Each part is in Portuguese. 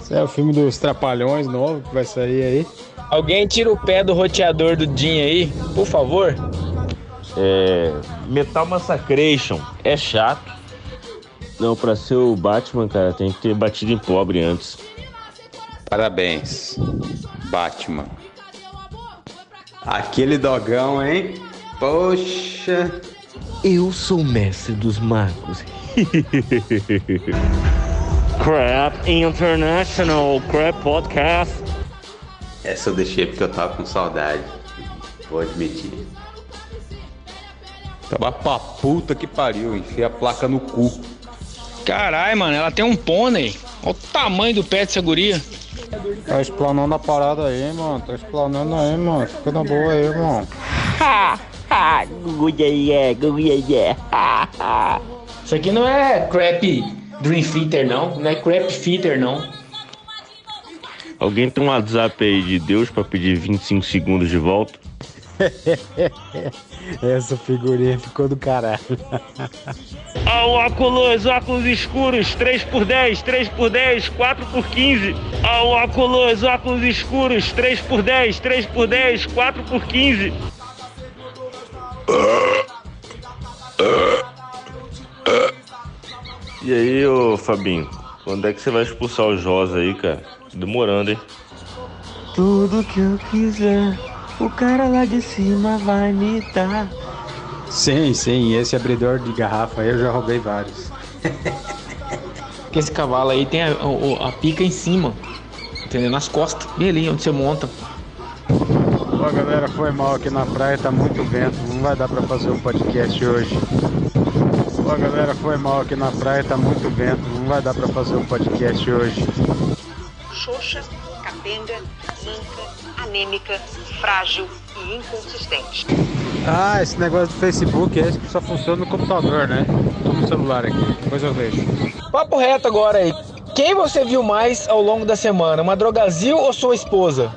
Esse é o filme dos Trapalhões novo que vai sair aí. Alguém tira o pé do roteador do Jim aí, por favor. É. Metal Massacration é chato. Não, pra ser o Batman, cara, tem que ter batido em pobre antes. Parabéns, Batman. Aquele dogão, hein? Poxa. Eu sou o mestre dos magos. Crap International Crap Podcast. Essa eu deixei porque eu tava com saudade. Vou admitir. Tava pra puta que pariu, enfia a placa no cu. Caralho, mano, ela tem um pônei. Olha o tamanho do pé dessa guria. Tá explanando a parada aí, mano. Tá explanando aí, mano. Fica na boa aí, mano. Ha, ha, guia, yeah, guia, yeah. Ha, ha. Isso aqui não é crap Dream Fitter, não. Não é crap fitter, não. Alguém tem um WhatsApp aí de Deus pra pedir 25 segundos de volta? Essa figurinha ficou do caralho. Ó, óculos, óculos escuros, 3 por 10, 3 por 10, 4 por 15. Ó, óculos, óculos escuros, 3 por 10, 3 por 10, 4 por 15. E aí, ô Fabinho, quando é que você vai expulsar o Josa aí, cara? Demorando, hein? Tudo que eu quiser, o cara lá de cima vai me dar. Sim, sim. Esse abridor de garrafa aí eu já roubei vários. Porque esse cavalo aí tem a, a- a pica em cima. Entendeu? Nas costas. Bem ali onde você monta. Ó, galera, foi mal aqui na praia, tá muito vento. Não vai dar pra fazer o podcast hoje. Ó, galera, foi mal aqui na praia, tá muito vento. Não vai dar pra fazer o podcast hoje. xoxa, capenga, manca, anêmica, frágil e inconsistente. Ah, esse negócio do Facebook é esse que só funciona no computador, né? Tô no celular aqui, depois eu vejo. Papo reto agora aí. Quem você viu mais ao longo da semana? Uma drogazil ou sua esposa?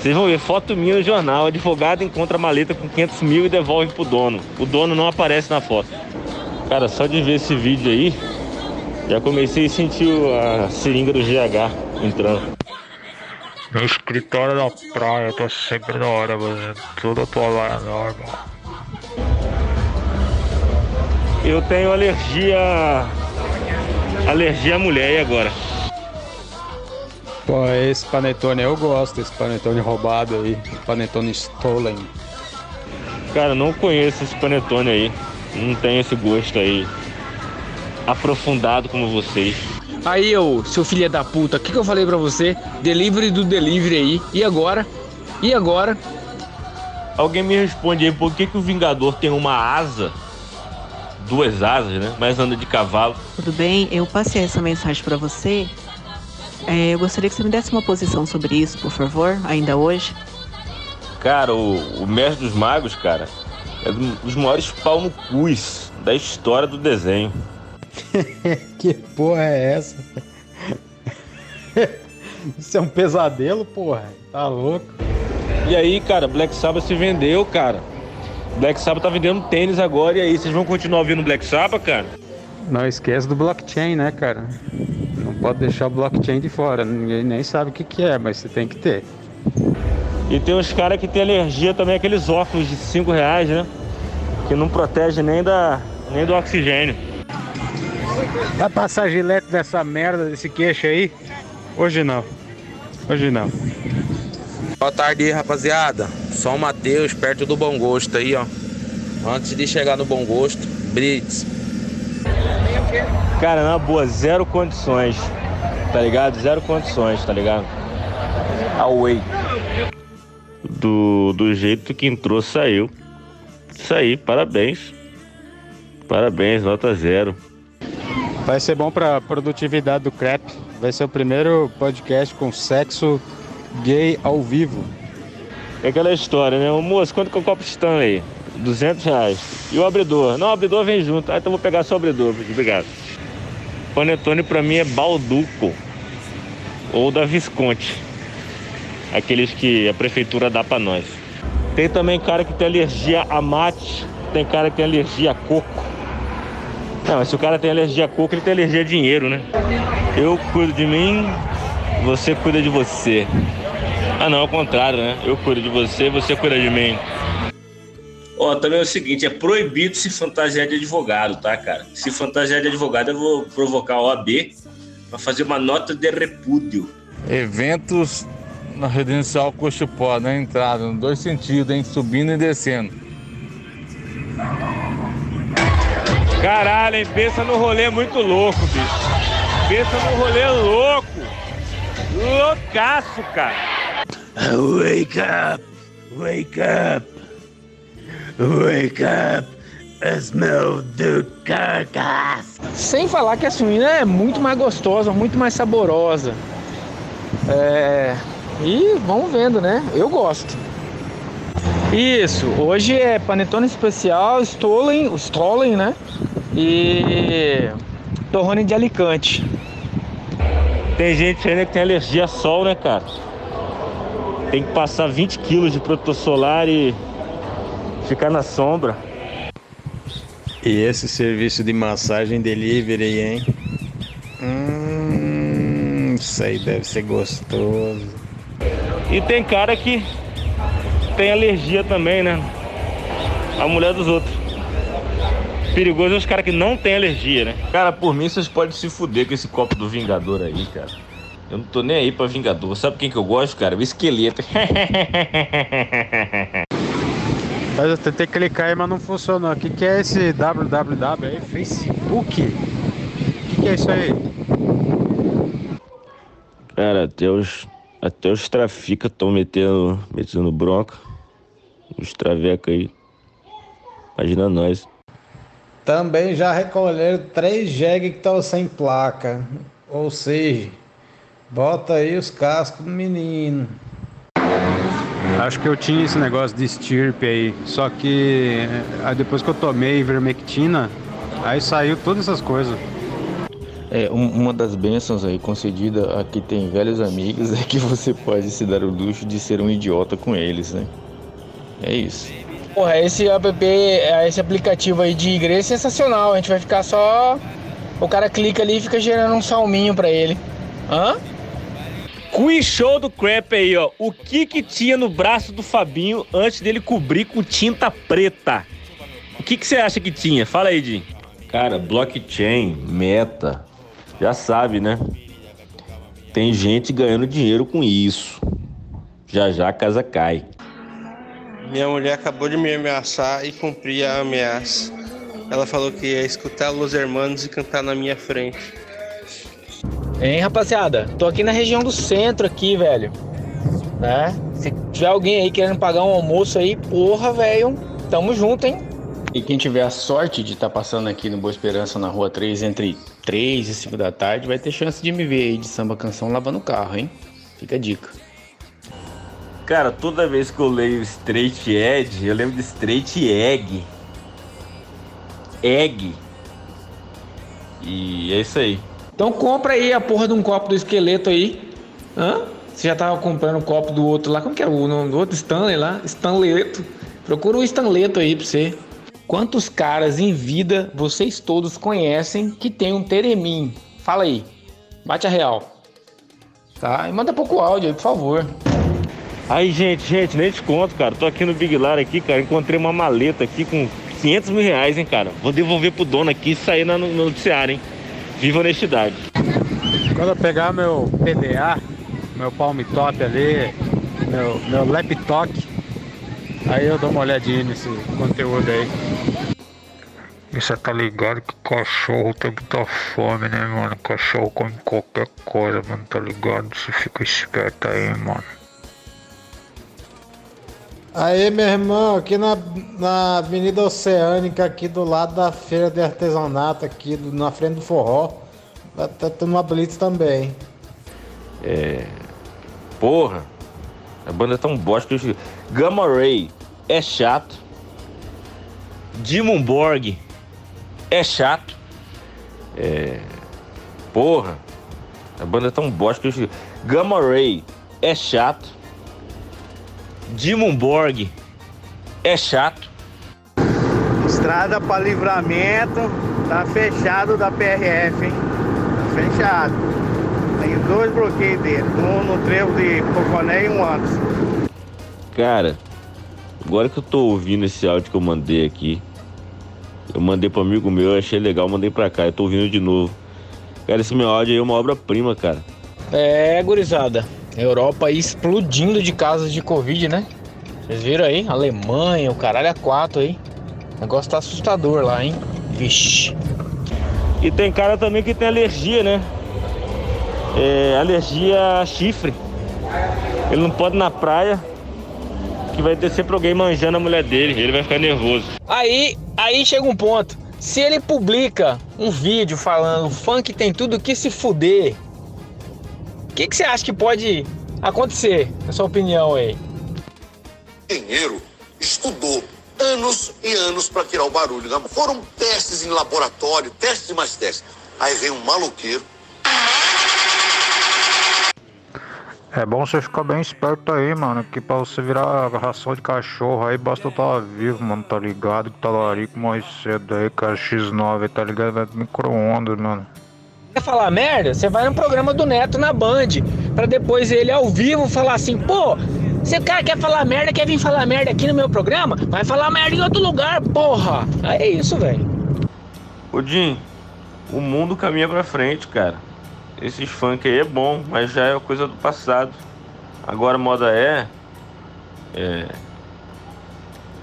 Vocês vão ver foto minha no jornal. Advogado encontra a maleta com 500 mil e devolve pro dono. O dono não aparece na foto. Cara, só de ver esse vídeo aí, já comecei a sentir a seringa do GH entrando. No escritório da praia, tô sempre na hora, mano. Tudo atualizado, normal. Eu tenho alergia. Alergia à mulher e agora? Pô, esse panetone eu gosto, esse panetone roubado aí. Panetone stolen. Cara, não conheço esse panetone aí. Não tenho esse gosto aí aprofundado como vocês. Aí, ô, seu filho da puta, o que, que eu falei pra você? Delivery do delivery aí. E agora? E agora? Alguém me responde aí por que, que o Vingador tem uma asa, duas asas, né? Mas anda de cavalo. Tudo bem? Eu passei essa mensagem para você. É, eu gostaria que você me desse uma posição sobre isso, por favor, ainda hoje. Cara, o, o Mestre dos Magos, cara, é um dos maiores pau no cus da história do desenho. que porra é essa? Isso é um pesadelo, porra. Tá louco? E aí, cara, Black Sabbath se vendeu, cara. Black Sabbath tá vendendo tênis agora, e aí, vocês vão continuar ouvindo Black Sabbath, cara? Não esquece do blockchain, né, cara? Não pode deixar o blockchain de fora. Ninguém nem sabe o que, que é, mas você tem que ter. E tem uns caras que tem alergia também aqueles óculos de 5 reais, né? Que não protege nem, da, nem do oxigênio. Vai passar gilete dessa merda, desse queixo aí? Hoje não. Hoje não. Boa tarde aí, rapaziada. Só o Matheus, perto do Bom Gosto aí, ó. Antes de chegar no Bom Gosto, Brits. Cara, na boa, zero condições, tá ligado? Zero condições, tá ligado? Away. Do, do jeito que entrou, saiu. Isso aí, parabéns. Parabéns, nota zero. Vai ser bom pra produtividade do crap. Vai ser o primeiro podcast com sexo gay ao vivo. É aquela história, né? Ô, moço, quanto que é o copo Stanley? 200 reais. E o abridor? Não, o abridor vem junto. Ah, então vou pegar só o abridor. Obrigado. Panetone pra mim é Balduco. Ou da Visconti. Aqueles que a prefeitura dá pra nós. Tem também cara que tem alergia a mate. Tem cara que tem alergia a coco. Não, mas se o cara tem alergia a coco, ele tem alergia a dinheiro, né? Eu cuido de mim, você cuida de você. Ah não, ao contrário, né? Eu cuido de você, você cuida de mim. Ó, também é o seguinte, é proibido se fantasiar de advogado, tá, cara? Se fantasiar de advogado, eu vou provocar a OAB para fazer uma nota de repúdio. Eventos na residencial Cochipó, na entrada, nos dois sentidos, hein? Subindo e descendo. Caralho, hein? Pensa no rolê muito louco, bicho. Pensa no rolê louco. Loucaço, cara. Wake up! Wake up! Wake up! Smell the carcass! Sem falar que a suína é muito mais gostosa, muito mais saborosa. É... E vamos vendo, né? Eu gosto. Isso, hoje é panetone especial, Stollen, Stollen, né? E torrone de Alicante. Tem gente ainda que tem alergia a sol, né, cara? Tem que passar 20 quilos de protetor solar e ficar na sombra. E esse serviço de massagem delivery, hein? Hum, isso aí deve ser gostoso. E tem cara que tem alergia também, né? A mulher dos outros. Perigoso é os caras que não tem alergia, né? Cara, por mim vocês podem se fuder com esse copo do Vingador aí, cara. Eu não tô nem aí pra Vingador. Sabe quem que eu gosto, cara? O esqueleto. Mas eu tentei clicar aí, mas não funcionou. O que, que é esse www aí? Facebook? O que, que é isso aí? Cara, até os, até os trafica estão metendo, metendo bronca. Os traveca aí. Imagina nós. Também já recolheram três jegue que estão sem placa. Ou seja, bota aí os cascos do menino. Acho que eu tinha esse negócio de estirpe aí. Só que aí depois que eu tomei ivermectina, aí saiu todas essas coisas. É, um- uma das bênçãos aí concedida a quem tem velhos amigos é que você pode se dar o luxo de ser um idiota com eles, né? É isso. Porra, esse app, esse aplicativo aí de igreja é sensacional. A gente vai ficar só. O cara clica ali e fica gerando um salminho pra ele. Hã? Quiz show do Crap aí, ó. O que que tinha no braço do Fabinho antes dele cobrir com tinta preta? O que que você acha que tinha? Fala aí, Jim. Cara, blockchain, meta, já sabe, né? Tem gente ganhando dinheiro com isso. Já já a casa cai. Minha mulher acabou de me ameaçar e cumprir a ameaça. Ela falou que ia escutar Los Hermanos e cantar na minha frente. Hein, rapaziada? Tô aqui na região do centro aqui, velho. Né? Se tiver alguém aí querendo pagar um almoço aí, porra, velho, tamo junto, hein? E quem tiver a sorte de estar passando aqui no Boa Esperança na rua 3 entre 3 e 5 da tarde, vai ter chance de me ver aí de samba canção lavando o carro, hein? Fica a dica. Cara, toda vez que eu leio Straight Edge, eu lembro de Straight Egg. Egg. E é isso aí. Então compra aí a porra de um copo do esqueleto aí. Hã? Você já tava comprando o copo do outro lá. Como que é o nome do outro? Stanley lá? Stanleto. Procura o Stanleto aí pra você. Quantos caras em vida vocês todos conhecem que tem um Teremim? Fala aí. Bate a real. Tá? E manda pouco áudio aí, por favor. Aí, gente, gente, nem te conto, cara. Tô aqui no Big Lar aqui, cara. Encontrei uma maleta aqui com 500 mil reais, hein, cara. Vou devolver pro dono aqui e sair no noticiário, hein. Viva a honestidade. Quando eu pegar meu PDA, meu palm top ali, meu, meu laptop, aí eu dou uma olhadinha nesse conteúdo aí. E você tá ligado que cachorro tem muita fome, né, mano? Cachorro come qualquer coisa, mano, tá ligado? Você fica esperto aí, mano. Aí, meu irmão, aqui na, na Avenida Oceânica, aqui do lado da feira de artesanato, aqui do- na frente do forró, tá tá tendo uma blitz também. É. Porra. A banda é tão bosta que eu. Gamma Ray é chato. Dimon Borg é chato. É. Porra. A banda é tão bosta que eu. Gamma Ray é chato. Dimon Borg é chato. Estrada para livramento Tá fechado da PRF, hein? Tá fechado. Tem dois bloqueios dele, um no trevo de Poconé e um antes. Cara, agora que eu tô ouvindo esse áudio que eu mandei aqui, eu mandei pro amigo meu, eu achei legal, mandei pra cá, eu tô ouvindo de novo. Cara, esse meu áudio aí é uma obra-prima, cara. É, gurizada. Europa aí explodindo de casos de Covid, né? Vocês viram aí? Alemanha, o caralho é quatro aí. O negócio tá assustador lá, hein? Vixe. E tem cara também que tem alergia, né? É, alergia a chifre. Ele não pode ir na praia, que vai ter sempre alguém manjando a mulher dele. Ele vai ficar nervoso. Aí, aí chega um ponto. Se ele publica um vídeo falando funk tem tudo que se fuder, o que, que você acha que pode acontecer, na sua opinião aí? engenheiro estudou anos e anos para tirar o barulho. da- Foram testes em laboratório, testes e mais testes. Aí vem um maloqueiro. É bom você ficar bem esperto aí, mano. Que pra você virar ração de cachorro aí, basta estar vivo, mano. Tá ligado? Que talarico mais cedo aí, cara. X9, tá ligado? Vai micro-ondas, mano. Quer falar merda? Você vai no programa do Neto na Band, pra depois ele ao vivo falar assim, pô, se o cara quer falar merda, quer vir falar merda aqui no meu programa, vai falar merda em outro lugar, porra. Aí é isso, velho. Ô Jim, o mundo caminha pra frente, cara. Esses funk aí é bom, mas já é coisa do passado. Agora a moda é. É.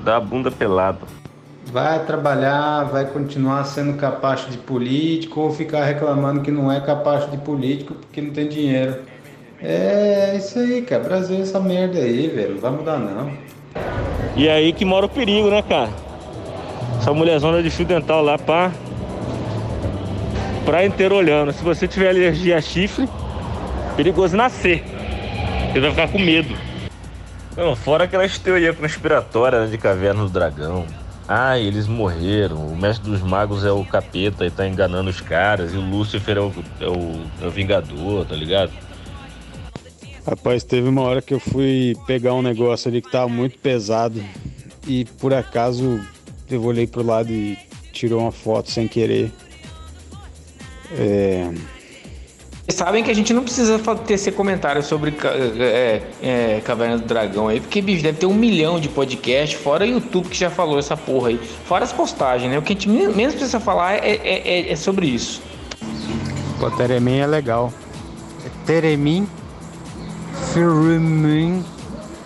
Dar a bunda pelada. Vai trabalhar, vai continuar sendo capacho de político ou ficar reclamando que não é capacho de político porque não tem dinheiro. É isso aí, cara. Brasil é essa merda aí, velho. Não vai mudar não. E é aí que mora o perigo, né, cara? Essa mulherzona de fio dental lá pra. Pra inteiro olhando. Se você tiver alergia a chifre, perigoso nascer. Você vai ficar com medo. Não, fora aquelas teorias conspiratórias de caverna do dragão. Ah, eles morreram. O mestre dos magos é o capeta e tá enganando os caras. E o Lúcifer é o, é o, é o vingador, tá ligado? Rapaz, teve uma hora que eu fui pegar um negócio ali que tava muito pesado e por acaso eu olhei pro lado e tirou uma foto sem querer. É, Vocês sabem que a gente não precisa fa- tecer comentários sobre é, é, Caverna do Dragão aí, porque, bicho, deve ter um milhão de podcasts, fora o YouTube que já falou essa porra aí, fora as postagens, né? O que a gente men- menos precisa falar é, é- é- é sobre isso. pô, Teremin é legal. É Teremin, Firemin,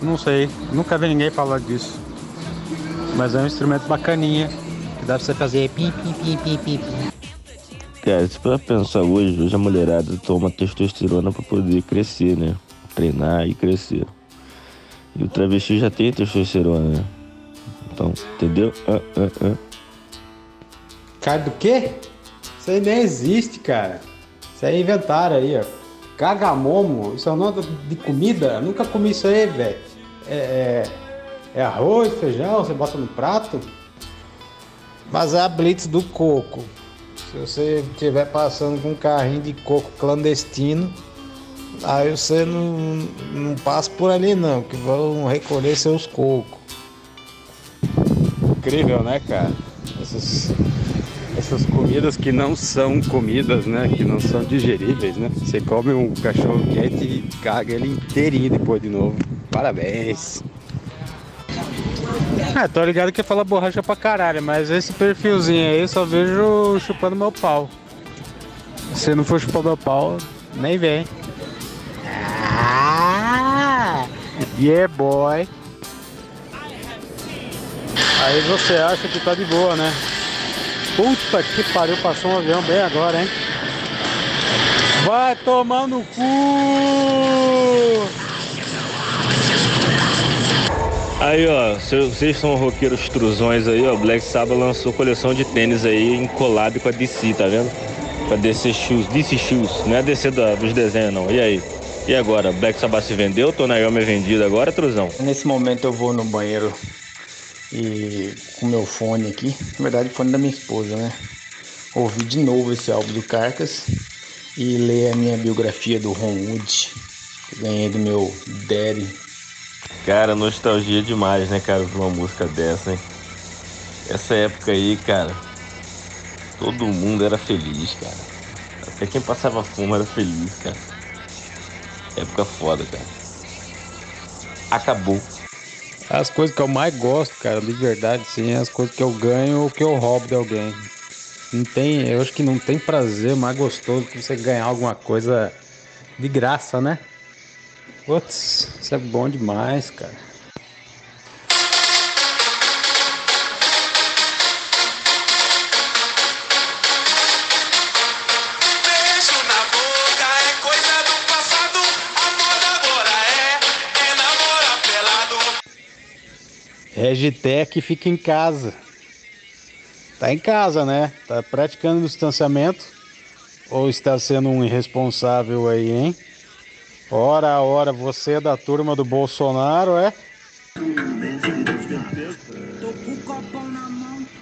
não sei, nunca vi ninguém falar disso. Mas é um instrumento bacaninha, que dá pra você fazer pi, pi, pi, pi, pi. Cara, se pra pensar hoje, hoje a mulherada toma testosterona pra poder crescer, né? Treinar e crescer. E o travesti já tem testosterona, né? Então, entendeu? Ah, ah, ah. Cara do quê? Isso aí nem existe, cara. Isso aí inventaram aí, ó. Cagamomo, isso é o nome de comida? Eu nunca comi isso aí, velho. É, é, é arroz, feijão, você bota no prato? Mas é a blitz do coco. Se você estiver passando com um carrinho de coco clandestino, aí você não, não passa por ali não, que vão recolher seus cocos. Incrível, né, cara? Essas, essas comidas que não são comidas, né? Que não são digeríveis, né? Você come um cachorro quente e caga ele inteirinho depois de novo. Parabéns. Ah, tô ligado que fala borracha pra caralho, mas esse perfilzinho aí eu só vejo chupando meu pau. Se não for chupando meu pau, nem vem. Ah, yeah, boy. Aí você acha que tá de boa, né? Puta que pariu, passou um avião bem agora, hein? Vai tomar no cu! Aí, ó, vocês são roqueiros truzões aí, ó, Black Sabbath lançou coleção de tênis aí em collab com a DC, tá vendo? Com a DC Shoes, DC Shoes, não é a DC da- dos desenhos não. E aí? E agora? Black Sabbath se vendeu? Tonayomi é vendido agora, truzão? Nesse momento eu vou no banheiro e com meu fone aqui, na verdade fone da minha esposa, né? Ouvir de novo esse álbum do Carcas e ler a minha biografia do Ron Wood, que ganhei do meu daddy. Cara, nostalgia demais, né, cara, de uma música dessa, hein? Essa época aí, cara, Todo mundo era feliz, cara. Até quem passava fome era feliz, cara. Época foda, cara. Acabou. As coisas que eu mais gosto, cara, de verdade, sim, é as coisas que eu ganho ou que eu roubo de alguém. Não tem, eu acho que não tem prazer mais gostoso que você ganhar alguma coisa de graça, né? Putz, isso é bom demais, cara. Beijo na boca é coisa do passado. A moda agora é, é namorar pelado. Regitec fica em casa. Tá em casa, né? Tá praticando distanciamento. Ou está sendo um irresponsável aí, hein? Ora, ora, você é da turma do Bolsonaro, é?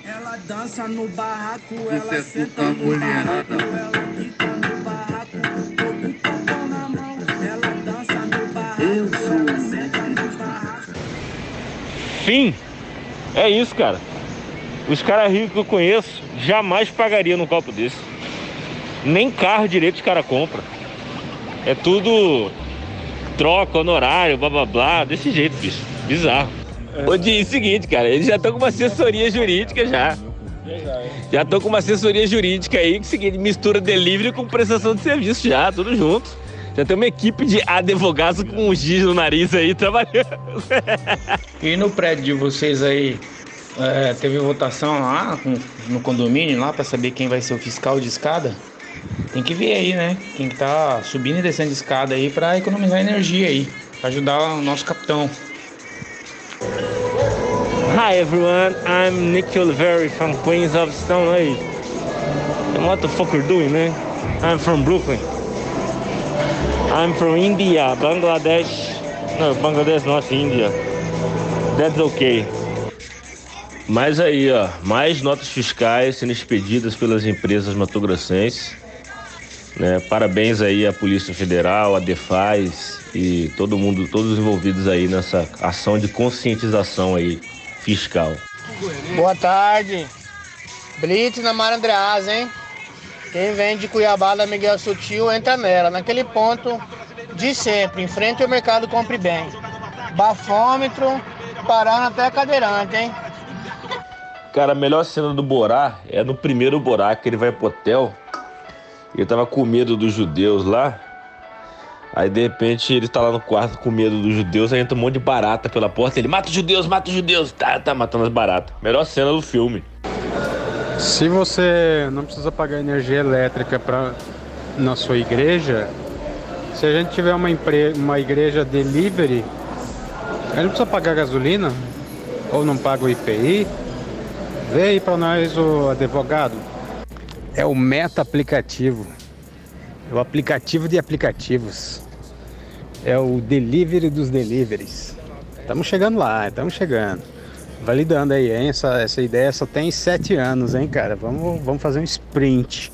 Ela dança no barraco, ela senta no barraco, ela no barraco. Tô com o copão na mão, ela dança no barraco, ela senta no barraco. Fim. É isso, cara. Os caras ricos que eu conheço jamais pagariam num copo desse. Nem carro direito os caras compram. É tudo troca, honorário, blá blá blá, desse jeito, bicho. Bizarro. É o seguinte, cara, eles já estão com uma assessoria jurídica já. Já estão com uma assessoria jurídica aí que é seguinte, mistura delivery com prestação de serviço já, tudo junto. Já tem uma equipe de advogados com um giz no nariz aí trabalhando. E no prédio de vocês aí, é, teve votação lá no condomínio lá para saber quem vai ser o fiscal de escada? Tem que ver aí, né? Quem que tá subindo e descendo de escada aí para economizar energia aí, pra ajudar o nosso capitão. Hi everyone, I'm Nick Oliveri from Queens of Stone Age. And what the fuck you doing, man? I'm from Brooklyn. I'm from India, Bangladesh. No, Bangladesh not India. That's okay. Mas aí, ó, mais notas fiscais sendo expedidas pelas empresas matogrossenses. Né? Parabéns aí à Polícia Federal, à Defaz e todo mundo, todos os envolvidos aí nessa ação de conscientização aí fiscal. Boa tarde. Blitz na Marandreasa, hein? Quem vem de Cuiabá da Miguel Sutil entra nela, naquele ponto de sempre, em frente ao mercado Compre Bem. Bafômetro, parando até cadeirante, hein? Cara, a melhor cena do Borá é no primeiro Borá, que ele vai pro hotel. Ele tava com medo dos judeus lá. Aí de repente ele tá lá no quarto com medo dos judeus, aí entra um monte de barata pela porta. Ele mata os judeus, mata os judeus. Tá, tá matando as baratas. Melhor cena do filme. Se você não precisa pagar energia elétrica pra, na sua igreja, se a gente tiver uma, empre, uma igreja delivery, a não precisa pagar gasolina, ou não paga o IPI. Vê aí pra nós o advogado. É o Meta Aplicativo. É o aplicativo de aplicativos. É o delivery dos deliveries. Estamos chegando lá, estamos chegando. Validando aí, hein? Essa, essa ideia só tem sete anos, hein, cara? Vamos, vamos fazer um sprint.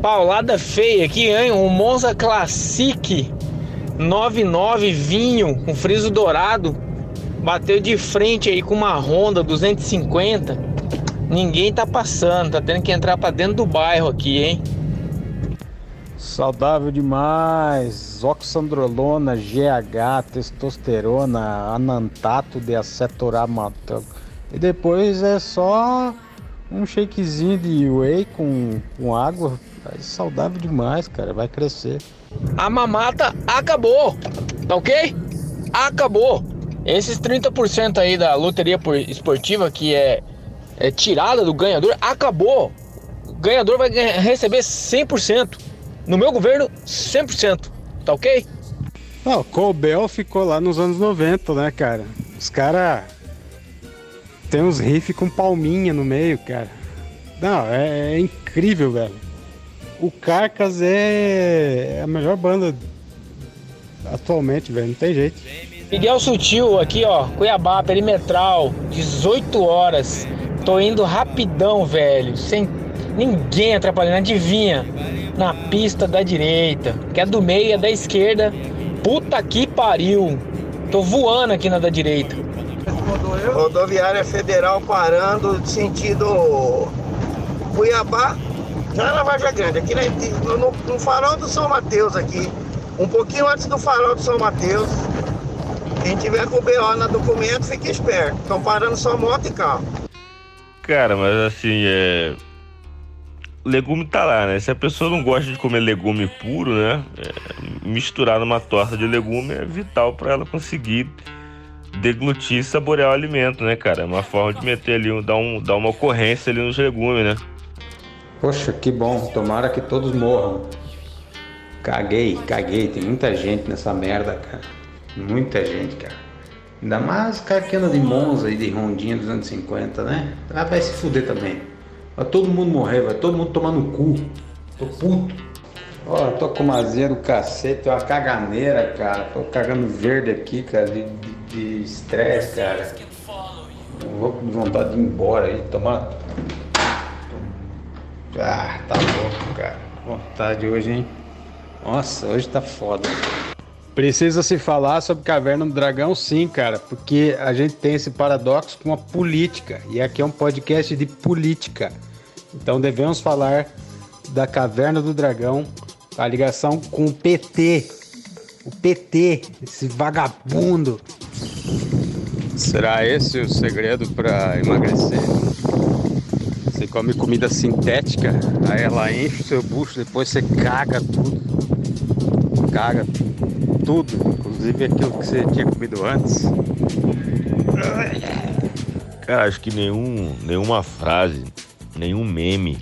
Paulada feia aqui, hein? Um Monza Classic 99 vinho com friso dourado. Bateu de frente aí com uma Honda 250. Ninguém tá passando, tá tendo que entrar pra dentro do bairro aqui, hein? Saudável demais. Oxandrolona, GH, testosterona, anantato de acetoramata. E depois é só um shakezinho de whey com, com água. É saudável demais, cara. Vai crescer. A mamata acabou, tá ok? Acabou. Esses 30% aí da loteria por- esportiva que é, é tirada do ganhador, acabou. O ganhador vai ganhar- receber 100%. No meu governo, 100%. Tá ok? Não, o Colbel ficou lá nos anos 90, né, cara? Os caras tem uns riffs com palminha no meio, cara. Não, é, é incrível, velho. O Carcas é a melhor banda atualmente, velho. Não tem jeito. Miguel Sutil aqui, ó, Cuiabá, perimetral, 18 horas. Tô indo rapidão, velho, sem ninguém atrapalhando. Adivinha? Na pista da direita, que é do meio é da esquerda. Puta que pariu. Tô voando aqui na da direita. Rodoviária Federal parando sentido Cuiabá, já na Varja Grande, aqui no, no- no farol do São Mateus aqui. Um pouquinho antes do farol do São Mateus. Quem tiver com o BO na documento, fique esperto. Estão parando só moto e carro. Cara, mas assim, é. Legume tá lá, né? Se a pessoa não gosta de comer legume puro, né? é, misturar numa torta de legume é vital pra ela conseguir deglutir e saborear o alimento, né, cara? É uma forma de meter ali, dar, um, dar uma ocorrência ali nos legumes, né? Poxa, que bom. Tomara que todos morram. Caguei, caguei. Tem muita gente nessa merda, cara. Muita gente, cara. Ainda mais o de Monza e de Rondinha 250, né? Ah, vai se fuder também. Vai todo mundo morrer, vai todo mundo tomar no cu. Tô puto. Ó, tô com uma azia do cacete, uma caganeira, cara. Tô cagando verde aqui, cara, de estresse, cara. Eu vou com vontade de ir embora aí, tomar. Ah, tá louco, cara. Vontade hoje, hein? Nossa, hoje tá foda. Precisa se falar sobre Caverna do Dragão, sim, cara, porque a gente tem esse paradoxo com a política, e aqui é um podcast de política. Então devemos falar da Caverna do Dragão, a ligação com o PT. O PT, esse vagabundo. Será esse o segredo para emagrecer? Você come comida sintética, aí ela enche o seu bucho, depois você caga tudo. Caga tudo, inclusive aquilo que você tinha comido antes. Cara, acho que nenhum, nenhuma frase, nenhum meme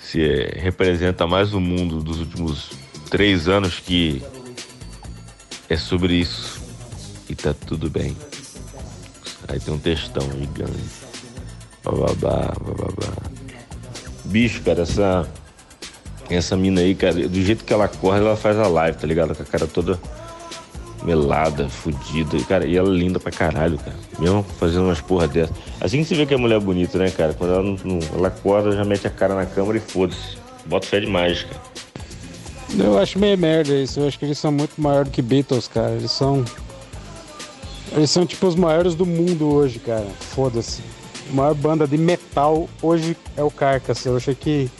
se é, representa mais o mundo dos últimos três anos que é sobre isso. E tá tudo bem. Aí tem um textão gigante. Bababá, bababá. Bicho, cara, essa. Essa mina aí, cara, do jeito que ela corre, ela faz a live, tá ligado? Com a cara toda melada, fudida. Cara, e ela é linda pra caralho, cara. Mesmo fazendo umas porra dessas. Assim que se vê que a mulher é bonita, né, cara? Quando ela não, ela acorda, já mete a cara na câmera e foda-se. Bota fé demais, cara. Eu acho meio merda isso. Eu acho que eles são muito maiores do que Beatles, cara. Eles são. Eles são tipo os maiores do mundo hoje, cara. Foda-se. A maior banda de metal hoje é o Carcass. Eu achei que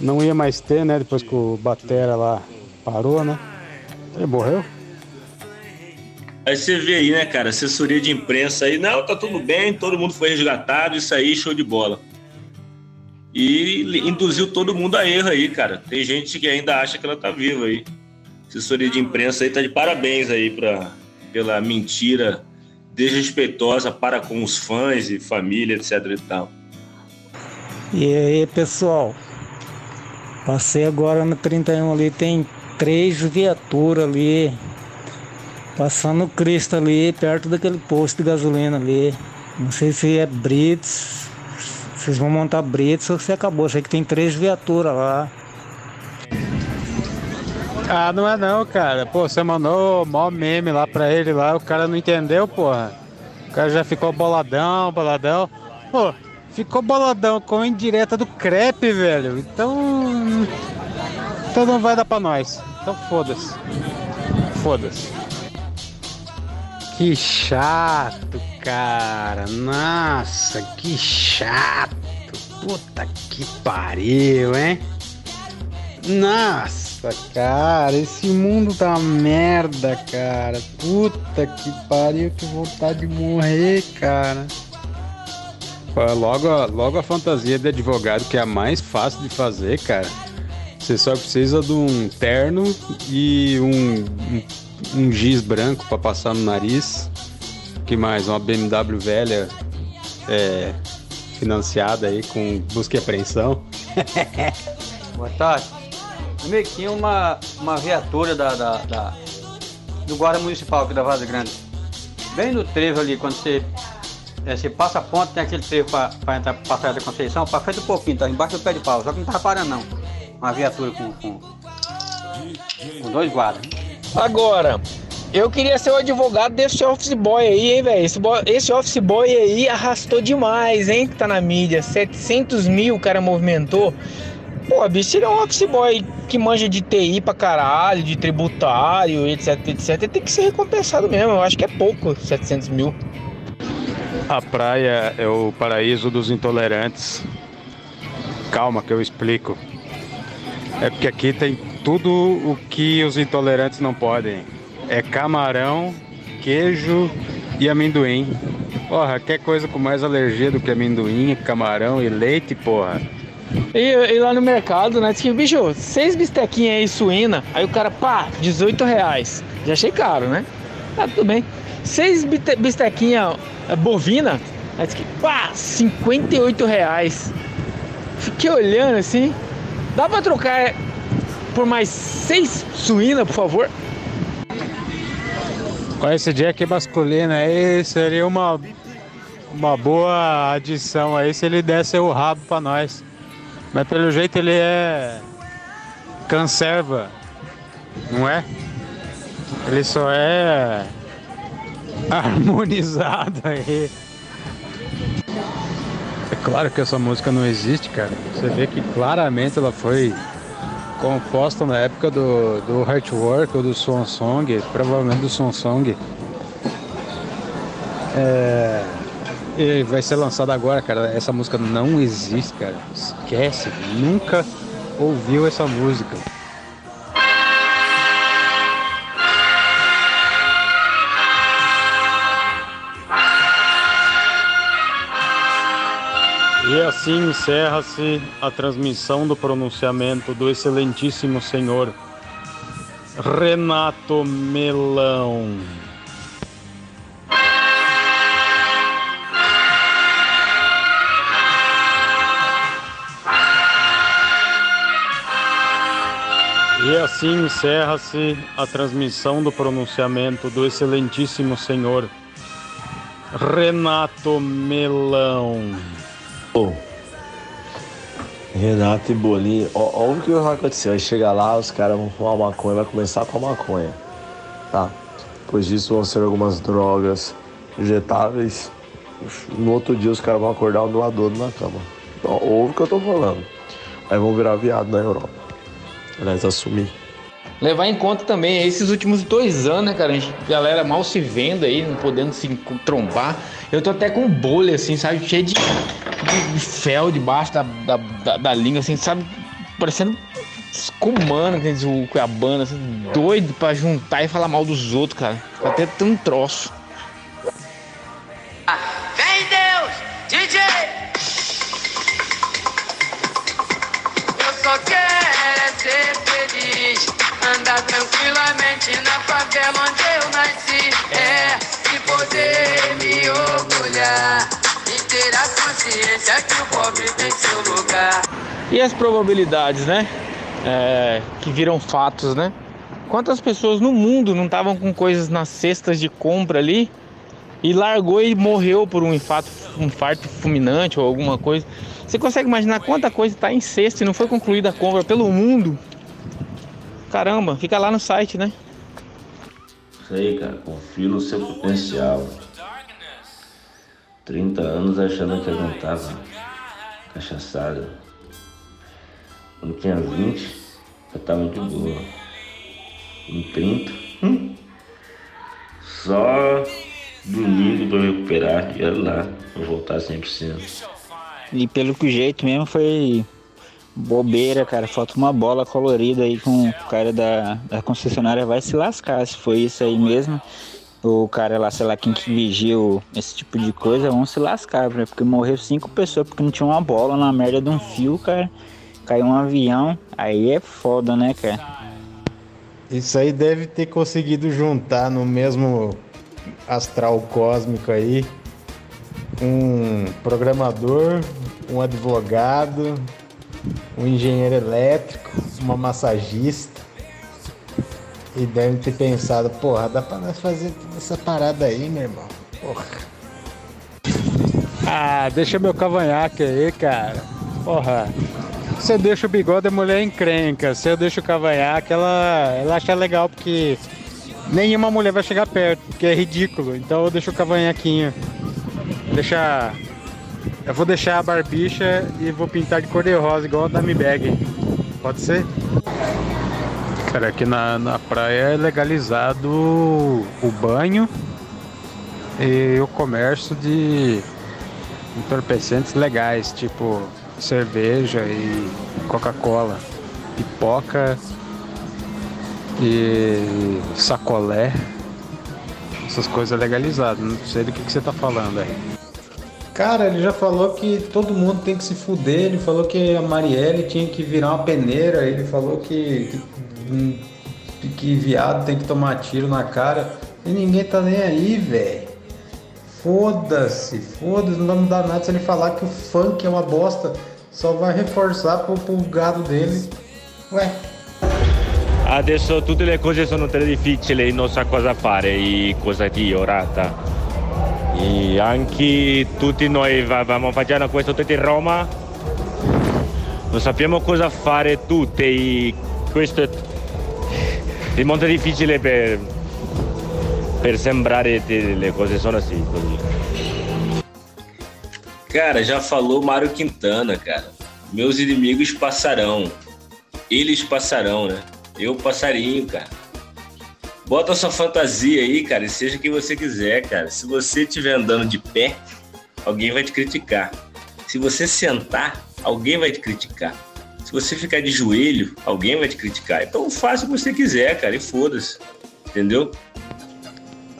não ia mais ter, né? Depois que o Batera lá parou, né? Ele morreu? Aí você vê aí, né, cara, assessoria de imprensa aí, não, tá tudo bem, todo mundo foi resgatado, isso aí, show de bola. E induziu todo mundo a erro aí, cara. Tem gente que ainda acha que ela tá viva aí. Assessoria de imprensa aí tá de parabéns aí pra, pela mentira desrespeitosa para com os fãs e família, etc e tal. E aí, pessoal? Passei agora no 31 ali, tem três viaturas ali. Passando o Cristo ali, perto daquele posto de gasolina ali. Não sei se é Brits, vocês vão montar Brits ou se acabou. Sei que tem três viaturas lá. Ah, não é não, cara. Pô, você mandou mó meme lá pra ele lá, o cara não entendeu, porra. O cara já ficou boladão, boladão. Pô, ficou boladão com a indireta do crepe, velho. Então. Então não vai dar pra nós. Então foda-se. Foda-se. Que chato, cara. Nossa, que chato. Puta que pariu, hein? Nossa, cara, esse mundo tá merda, cara. Puta que pariu, que vontade de morrer, cara. Logo, logo a fantasia de advogado, que é a mais fácil de fazer, cara. Você só precisa de um terno e um, um, um giz branco pra passar no nariz. que mais? Uma BMW velha é, financiada aí com busca e apreensão. Boa tarde. Amigo, tinha uma, uma viatura da, da, da- do Guarda Municipal aqui da Vaza Grande. Bem no trevo ali, quando você, é, você passa a ponte, tem aquele trevo para entrar pra Praia da Conceição, para frente um pouquinho, tá embaixo do pé de pau. Só que não tava parando não. Uma viatura com, com, com dois guardas. Agora, eu queria ser o advogado desse office boy aí, hein, velho? Esse, esse office boy aí arrastou demais, hein? Que tá na mídia. 700 mil o cara movimentou. Pô, bicho, ele é um office boy que manja de TI pra caralho, de tributário, etc, etc. Ele tem que ser recompensado mesmo. Eu acho que é pouco, 700 mil. A praia é o paraíso dos intolerantes. Calma que eu explico. É porque aqui tem tudo o que os intolerantes não podem. É camarão, queijo e amendoim. Porra, quer coisa com mais alergia do que amendoim, camarão e leite, porra. E, e lá no mercado, né? Diz bicho, seis bistequinhas aí suína. Aí o cara, pá, 18 reais. Já achei caro, né? Tá tudo bem. Seis biste- bistequinha é, bovina. Aí diz que, pá, 58 reais. Fiquei olhando assim. Dá pra trocar por mais seis suína, por favor? Com esse Jack masculino aí, seria uma, uma boa adição aí se ele desse o rabo pra nós. Mas pelo jeito ele é conserva, não é? Ele só é harmonizado aí. É claro que essa música não existe, cara. Você vê que claramente ela foi composta na época do, do Heartwork ou do Swan Song, provavelmente do Swan Song. É, e vai ser lançada agora, cara. Essa música não existe, cara. Esquece, nunca ouviu essa música. E assim encerra-se a transmissão do pronunciamento do excelentíssimo senhor Renato Melão. E assim encerra-se a transmissão do pronunciamento do excelentíssimo senhor Renato Melão. Renato e Bolinho, ó, ó o que vai acontecer. Vai chegar lá, os caras vão fumar maconha, vai começar com a maconha. Tá? Depois disso vão ser algumas drogas injetáveis. No outro dia os caras vão acordar um doador na cama. Então, ouve o que eu tô falando. Aí vão virar viado na Europa. Aliás, assumir. Levar em conta também esses últimos dois anos, né, cara? A gente- galera mal se vendo aí, não podendo se trombar. Eu tô até com bolha, assim, sabe? Cheio de, de- de fel debaixo da, da, da, da língua, assim, sabe? Parecendo escumando, que diz o Cuiabano, assim, doido pra juntar e falar mal dos outros, cara. Até tão troço. Vem Deus, DJ! Andar tranquilamente na favela onde eu nasci. É, e poder me orgulhar e ter a consciência que o pobre tem seu lugar. E as probabilidades, né? É, que viram fatos, né? Quantas pessoas no mundo não estavam com coisas nas cestas de compra ali e largou e morreu por um infarto, um infarto fulminante ou alguma coisa? Você consegue imaginar quanta coisa está em cesta e não foi concluída a compra pelo mundo? Caramba, fica lá no site, né? Isso aí, cara, confia no seu potencial. 30 anos achando que aguentava cachaçada. Quando tinha 20, eu tava de boa. Com 30, hum, só domingo pra eu recuperar e olha lá, pra voltar 100%. E pelo que o jeito mesmo foi bobeira, cara. Falta uma bola colorida aí com o cara da, da concessionária. Vai se lascar se foi isso aí mesmo. O cara lá, sei lá, quem que vigia o- esse tipo de coisa, vão se lascar, né? porque morreu cinco pessoas porque não tinha uma bola na merda de um fio, cara. Caiu um avião, aí é foda, né, cara? Isso aí deve ter conseguido juntar no mesmo astral cósmico aí um programador, um advogado, um engenheiro elétrico, uma massagista. E deve ter pensado, porra, dá pra nós fazer toda essa parada aí, meu irmão. Porra. Ah, deixa meu cavanhaque aí, cara. Porra. Você deixa o bigode, a mulher encrenca. Se eu deixo o cavanhaque, ela, ela acha legal porque nenhuma mulher vai chegar perto, porque é ridículo. Então eu deixo o cavanhaquinho. Deixa. Eu vou deixar a barbicha e vou pintar de cor de rosa, igual a Dami Bag. Pode ser? Cara, aqui na, na praia é legalizado o banho e o comércio de entorpecentes legais, tipo cerveja e Coca-Cola, pipoca e sacolé, essas coisas legalizadas. Não sei do que, que você tá falando aí. Cara, ele já falou que todo mundo tem que se fuder. Ele falou que a Marielle tinha que virar uma peneira. Ele falou que, que, que viado tem que tomar tiro na cara. E ninguém tá nem aí, velho. Foda-se, foda-se, não vai mudar nada se ele falar que o funk é uma bosta. Só vai reforçar pro, pro gado dele. Ué, Adesso tutte le cose sono tre difficili, non sa cosa fare e cosa dire orata. E anche tutti noi va- stiamo facendo questo tutto in Roma, non sappiamo cosa fare tutti questo è, molto difficile per, per sembrare le cose sono assim. Cara, já falou Mário Quintana, cara. Meus inimigos passarão. Eles passarão, né? Eu passarinho, cara. Bota sua fantasia aí, cara, e seja quem você quiser, cara. Se você estiver andando de pé, alguém vai te criticar. Se você sentar, alguém vai te criticar. Se você ficar de joelho, alguém vai te criticar. Então faça o que você quiser, cara, e foda-se. Entendeu?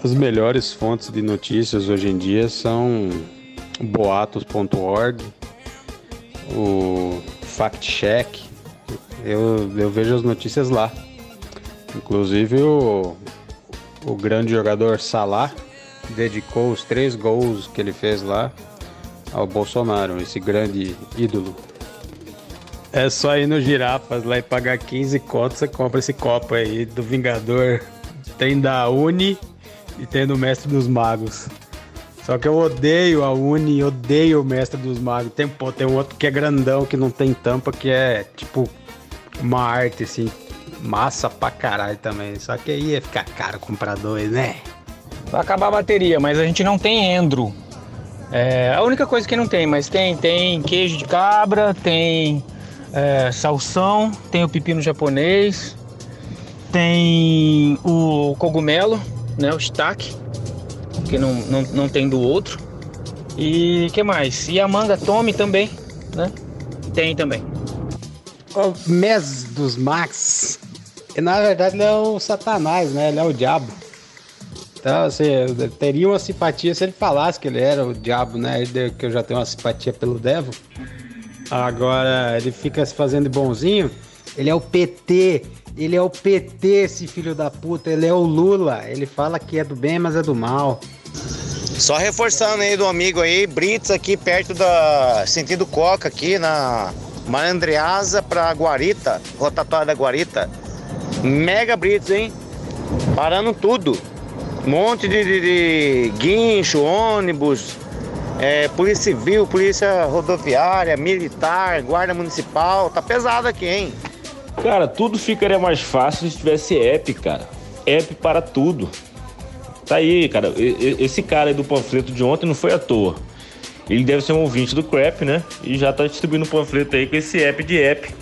As melhores fontes de notícias hoje em dia são boatos.org, o Fact Check. Eu, eu vejo as notícias lá. Inclusive o, o grande jogador Salah dedicou os três gols que ele fez lá ao Bolsonaro, esse grande ídolo. É só ir no Girafas lá e pagar 15 contos, você compra esse copo aí do Vingador. Tem da Uni e tem do Mestre dos Magos. Só que eu odeio a Uni odeio o Mestre dos Magos. Tem, pô, tem outro que é grandão, que não tem tampa, que é tipo uma arte assim, massa pra caralho também. Só que aí ia ficar caro comprar dois, né? Vai acabar a bateria, mas a gente não tem endro. É a única coisa que não tem, mas tem tem queijo de cabra, tem é, salsão, tem o pepino japonês, tem o cogumelo, né, o shiitake, que não, não, não tem do outro. E que mais? E a manga tome também, né? Tem também. O Mes dos Max, e na verdade ele é o Satanás, né? Ele é o diabo. Então, assim, eu teria uma simpatia se ele falasse que ele era o diabo, né? Que eu já tenho uma simpatia pelo Devil. Agora, ele fica se fazendo bonzinho. Ele é o PT. Ele é o PT, esse filho da puta. Ele é o Lula. Ele fala que é do bem, mas é do mal. Só reforçando aí do amigo aí, Brits aqui perto da sentido Coca aqui na Malandreasa pra Guarita, rotatória da Guarita. Mega Brits, hein? Parando tudo. Monte de, de- de guincho, ônibus, é, polícia civil, polícia rodoviária, militar, guarda municipal. Tá pesado aqui, hein? Cara, tudo ficaria mais fácil se tivesse app, cara. App para tudo. Tá aí, cara. Esse cara aí do panfleto de ontem não foi à toa. Ele deve ser um ouvinte do Crap, né? E já tá distribuindo um panfleto aí com esse app de app.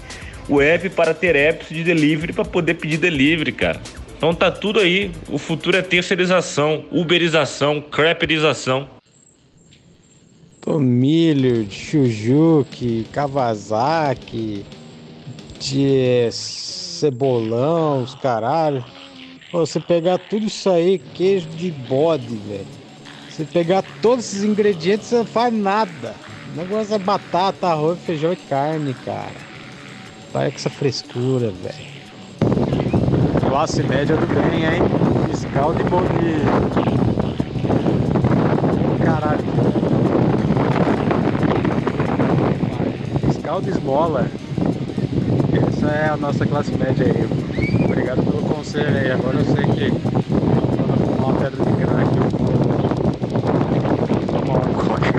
App para ter apps de delivery para poder pedir delivery, cara. Então tá tudo aí. O futuro é terceirização, uberização, craperização. Tomilho, Chujuque, Kawasaki, de cebolão, os caralho. Pô, Você pegar tudo isso aí, queijo de bode, velho. Você pegar todos esses ingredientes, você não faz nada. O negócio é batata, arroz, feijão e carne, cara. Para com essa frescura, velho. Classe média do bem, hein? Fiscal de dia. Caralho. Fiscal de esmola. Essa é a nossa classe média aí. Obrigado pelo conselho aí. Agora eu sei que quando fumar uma pedra de crack, eu vou tomar uma coca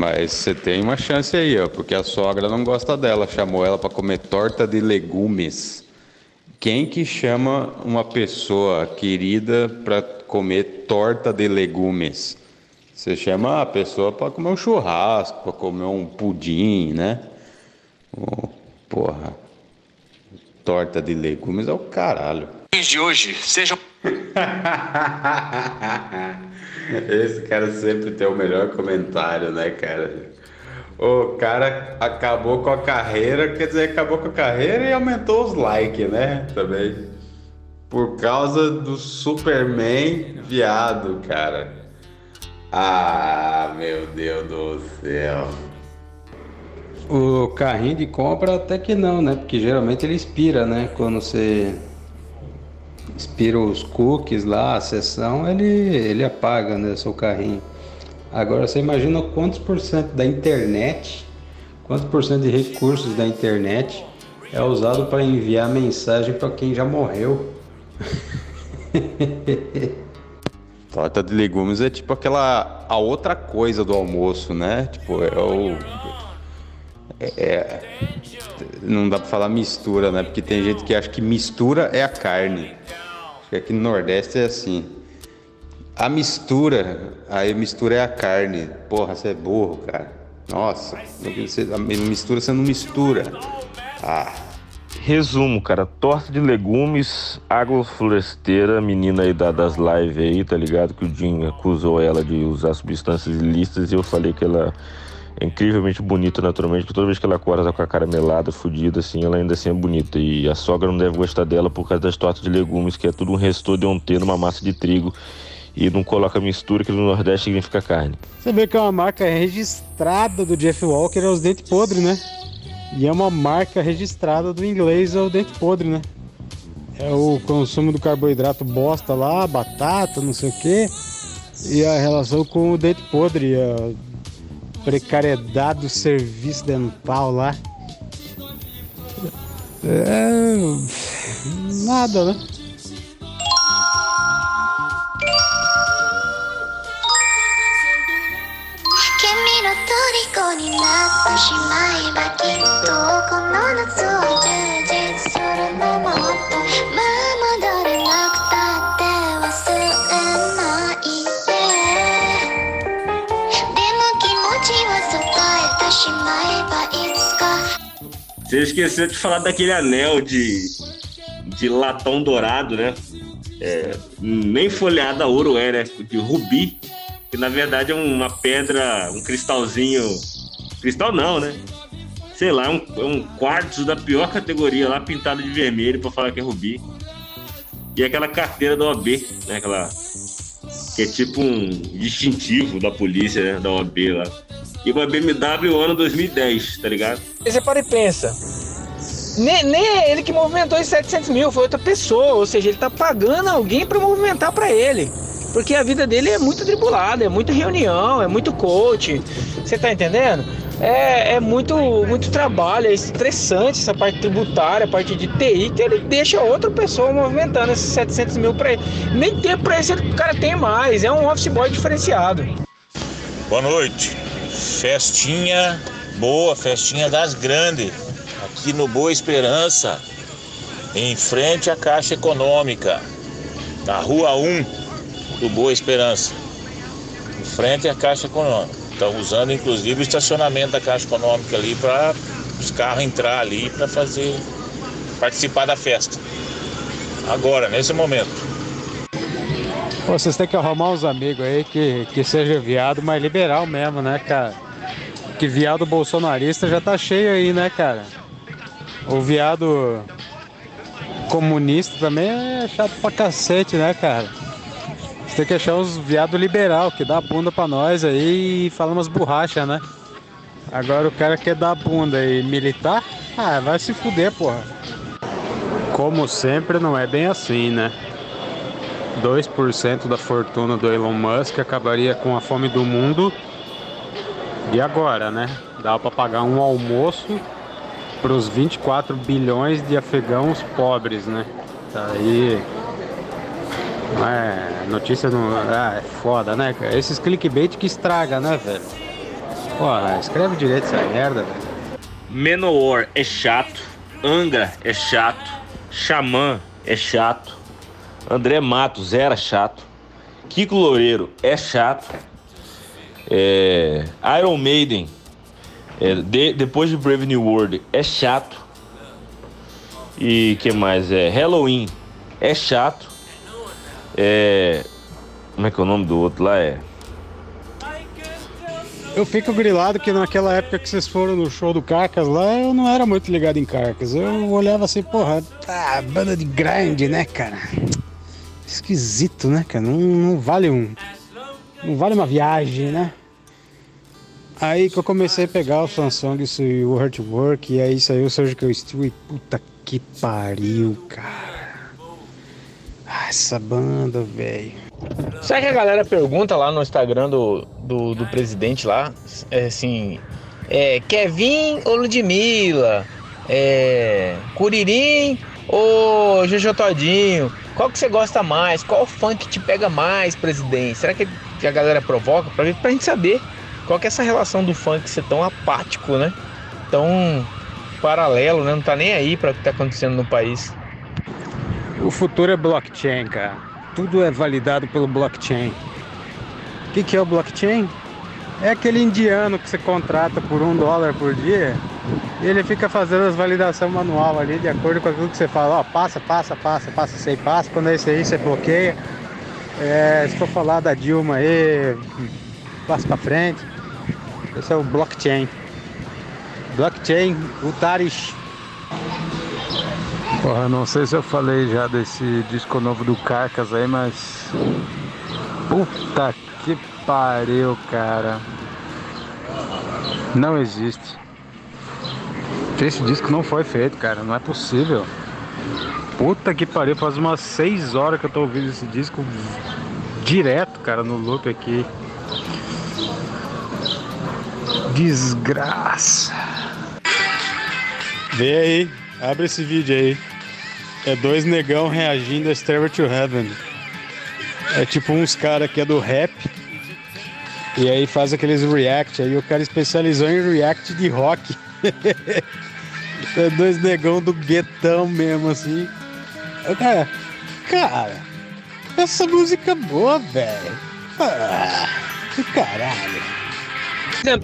Mas você tem uma chance aí, ó, porque a sogra não gosta dela, chamou ela para comer torta de legumes. Quem que chama uma pessoa querida para comer torta de legumes? Você chama a pessoa para comer um churrasco, para comer um pudim, né? Ô, porra. Torta de legumes é o caralho. de hoje sejam Esse cara sempre tem o melhor comentário, né, cara? O cara acabou com a carreira, quer dizer, acabou com a carreira e aumentou os likes, né? Também. Por causa do Superman viado, cara. Ah, meu Deus do céu. O carrinho de compra até que não, né? Porque geralmente ele expira, né? Quando você expira os cookies lá, a sessão, ele, ele apaga, né? Seu carrinho. Agora você imagina quantos por cento da internet, quantos por cento de recursos da internet é usado para enviar mensagem para quem já morreu. Torta de legumes é tipo aquela a outra coisa do almoço, né? Tipo, é o é, é- não dá pra falar mistura, né? Porque tem gente que acha que mistura é a carne. Acho que aqui no Nordeste é assim. A mistura, aí mistura é a carne. Porra, você é burro, cara. Nossa, você, a mistura você não mistura. Ah. Resumo, cara, torta de legumes, agrofloresteira, menina aí da- das lives aí, tá ligado? Que o Jim acusou ela de usar substâncias ilícitas e eu falei que ela é incrivelmente bonita naturalmente, porque toda vez que ela acorda tá com a cara melada, fodida, assim, ela ainda assim é bonita. E a sogra não deve gostar dela por causa das tortas de legumes, que é tudo um restor de ontem numa massa de trigo e não coloca mistura, que no Nordeste significa carne. Você vê que é uma marca registrada do Jeff Walker, é os dentes podres, né? E é uma marca registrada do inglês, é o dente podre, né? É o consumo do carboidrato bosta lá, batata, não sei o quê. E a relação com o dente podre, a precariedade do serviço dental lá. É. Nada, né? Você esqueceu de falar daquele anel de, de latão dourado, né? É, nem folhada a ouro é, né? De rubi. Que na verdade é uma pedra, um cristalzinho. Cristal não, né? Sei lá, é um, é um quartzo da pior categoria lá, pintado de vermelho pra falar que é rubi. E aquela carteira da OAB, né? Aquela. Que é tipo um distintivo da polícia, né? Da OAB lá. E uma BMW ano 2010, tá ligado? Você para e pensa. Nem, nem é ele que movimentou esses 700 mil, foi outra pessoa. Ou seja, ele tá pagando alguém para movimentar para ele. Porque a vida dele é muito tribulada, é muita reunião, é muito coach. Você tá entendendo? É, é muito, muito trabalho, é estressante essa parte tributária, a parte de TI, que ele deixa outra pessoa movimentando esses 700 mil para ele. Nem tempo para esse o cara tem mais, é um office boy diferenciado. Boa noite. Festinha boa, festinha das grandes. Aqui no Boa Esperança, em frente à Caixa Econômica, na rua 1 do Boa Esperança, em frente à Caixa Econômica. Estão usando inclusive o estacionamento da Caixa Econômica ali para os carros entrar ali para fazer participar da festa. Agora, nesse momento. Vocês têm que arrumar uns amigos aí que, que seja viado, mas liberal mesmo, né, cara? Que viado bolsonarista já tá cheio aí, né, cara? O viado comunista também é chato pra cacete, né, cara? Você tem que achar uns viado liberal que dá bunda pra nós aí e fala umas borrachas, né? Agora o cara quer dar bunda e militar? Ah, vai se fuder, porra. Como sempre, não é bem assim, né? 2% da fortuna do Elon Musk acabaria com a fome do mundo. E agora, né? Dá para pagar um almoço para os 24 bilhões de afegãos pobres, né? Tá aí. É. Notícia não. Ah, é foda, né? Esses clickbait que estraga, né, velho? Porra, escreve direito essa merda, velho. Menor é chato, Angra é chato, Xamã é chato, André Matos era chato, Kiko Loureiro é chato, é, Iron Maiden, é, de- depois de Brave New World, é chato, e que mais? É, Halloween é chato, é, como é que é o nome do outro lá? É eu fico grilado que naquela época que vocês foram no show do Carcas lá, eu não era muito ligado em Carcas. Eu olhava assim, porra, tá, banda de grind, né, cara? Esquisito, né, cara? Não, não vale um. Não vale uma viagem, né? Aí que eu comecei a pegar o Samsung e o Hurt Work, e aí saiu o Surgical Steel e puta que pariu, cara. Ah, essa banda, velho. Sabe que a galera pergunta lá no Instagram do, do, do presidente lá? É assim. É Kevin ou Ludmilla? É. Curirim ou Jojo Todinho? Qual que você gosta mais? Qual funk te pega mais, presidente? Será que que a galera provoca? Pra, pra gente saber qual que é essa relação do funk ser tão apático, né? Tão paralelo, né? Não tá nem aí para o que tá acontecendo no país. O futuro é blockchain, cara. Tudo é validado pelo blockchain. O que, que é o blockchain? É aquele indiano que você contrata por um dólar por dia e ele fica fazendo as validações manual ali de acordo com aquilo que você fala, ó, passa, passa, passa, passa, sei, passa, quando é isso aí você bloqueia. É, se for falar da Dilma aí, passa pra frente. Esse é o blockchain. Blockchain, o Tarish. Porra, não sei se eu falei já desse disco novo do Carcas aí, mas. Puta que pariu, cara. Não existe. Esse disco não foi feito, cara. Não é possível. Puta que pariu, faz umas 6 horas que eu tô ouvindo esse disco direto, cara, no loop aqui. Desgraça. Vê aí, abre esse vídeo aí. É dois negão reagindo a Stairway to Heaven. É tipo uns cara que é do rap. E aí faz aqueles react. Aí o cara especializou em react de rock. é dois negão do guetão mesmo, assim. Cara, cara, essa música é boa, velho. Ah, que caralho.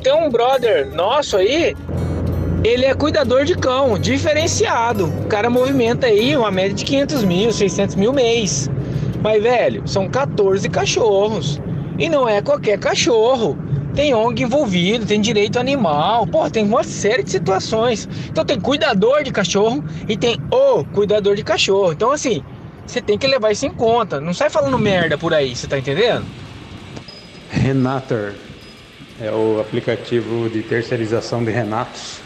Tem um brother nosso aí, ele é cuidador de cão, diferenciado. O cara movimenta aí uma média de 500 mil, 600 mil mês. Mas, velho, são 14 cachorros. E não é qualquer cachorro. Tem ONG envolvido, tem direito animal, pô, tem uma série de situações. Então tem cuidador de cachorro e tem o cuidador de cachorro. Então, assim, você tem que levar isso em conta. Não sai falando merda por aí, você tá entendendo? Renator é o aplicativo de terceirização de Renatos.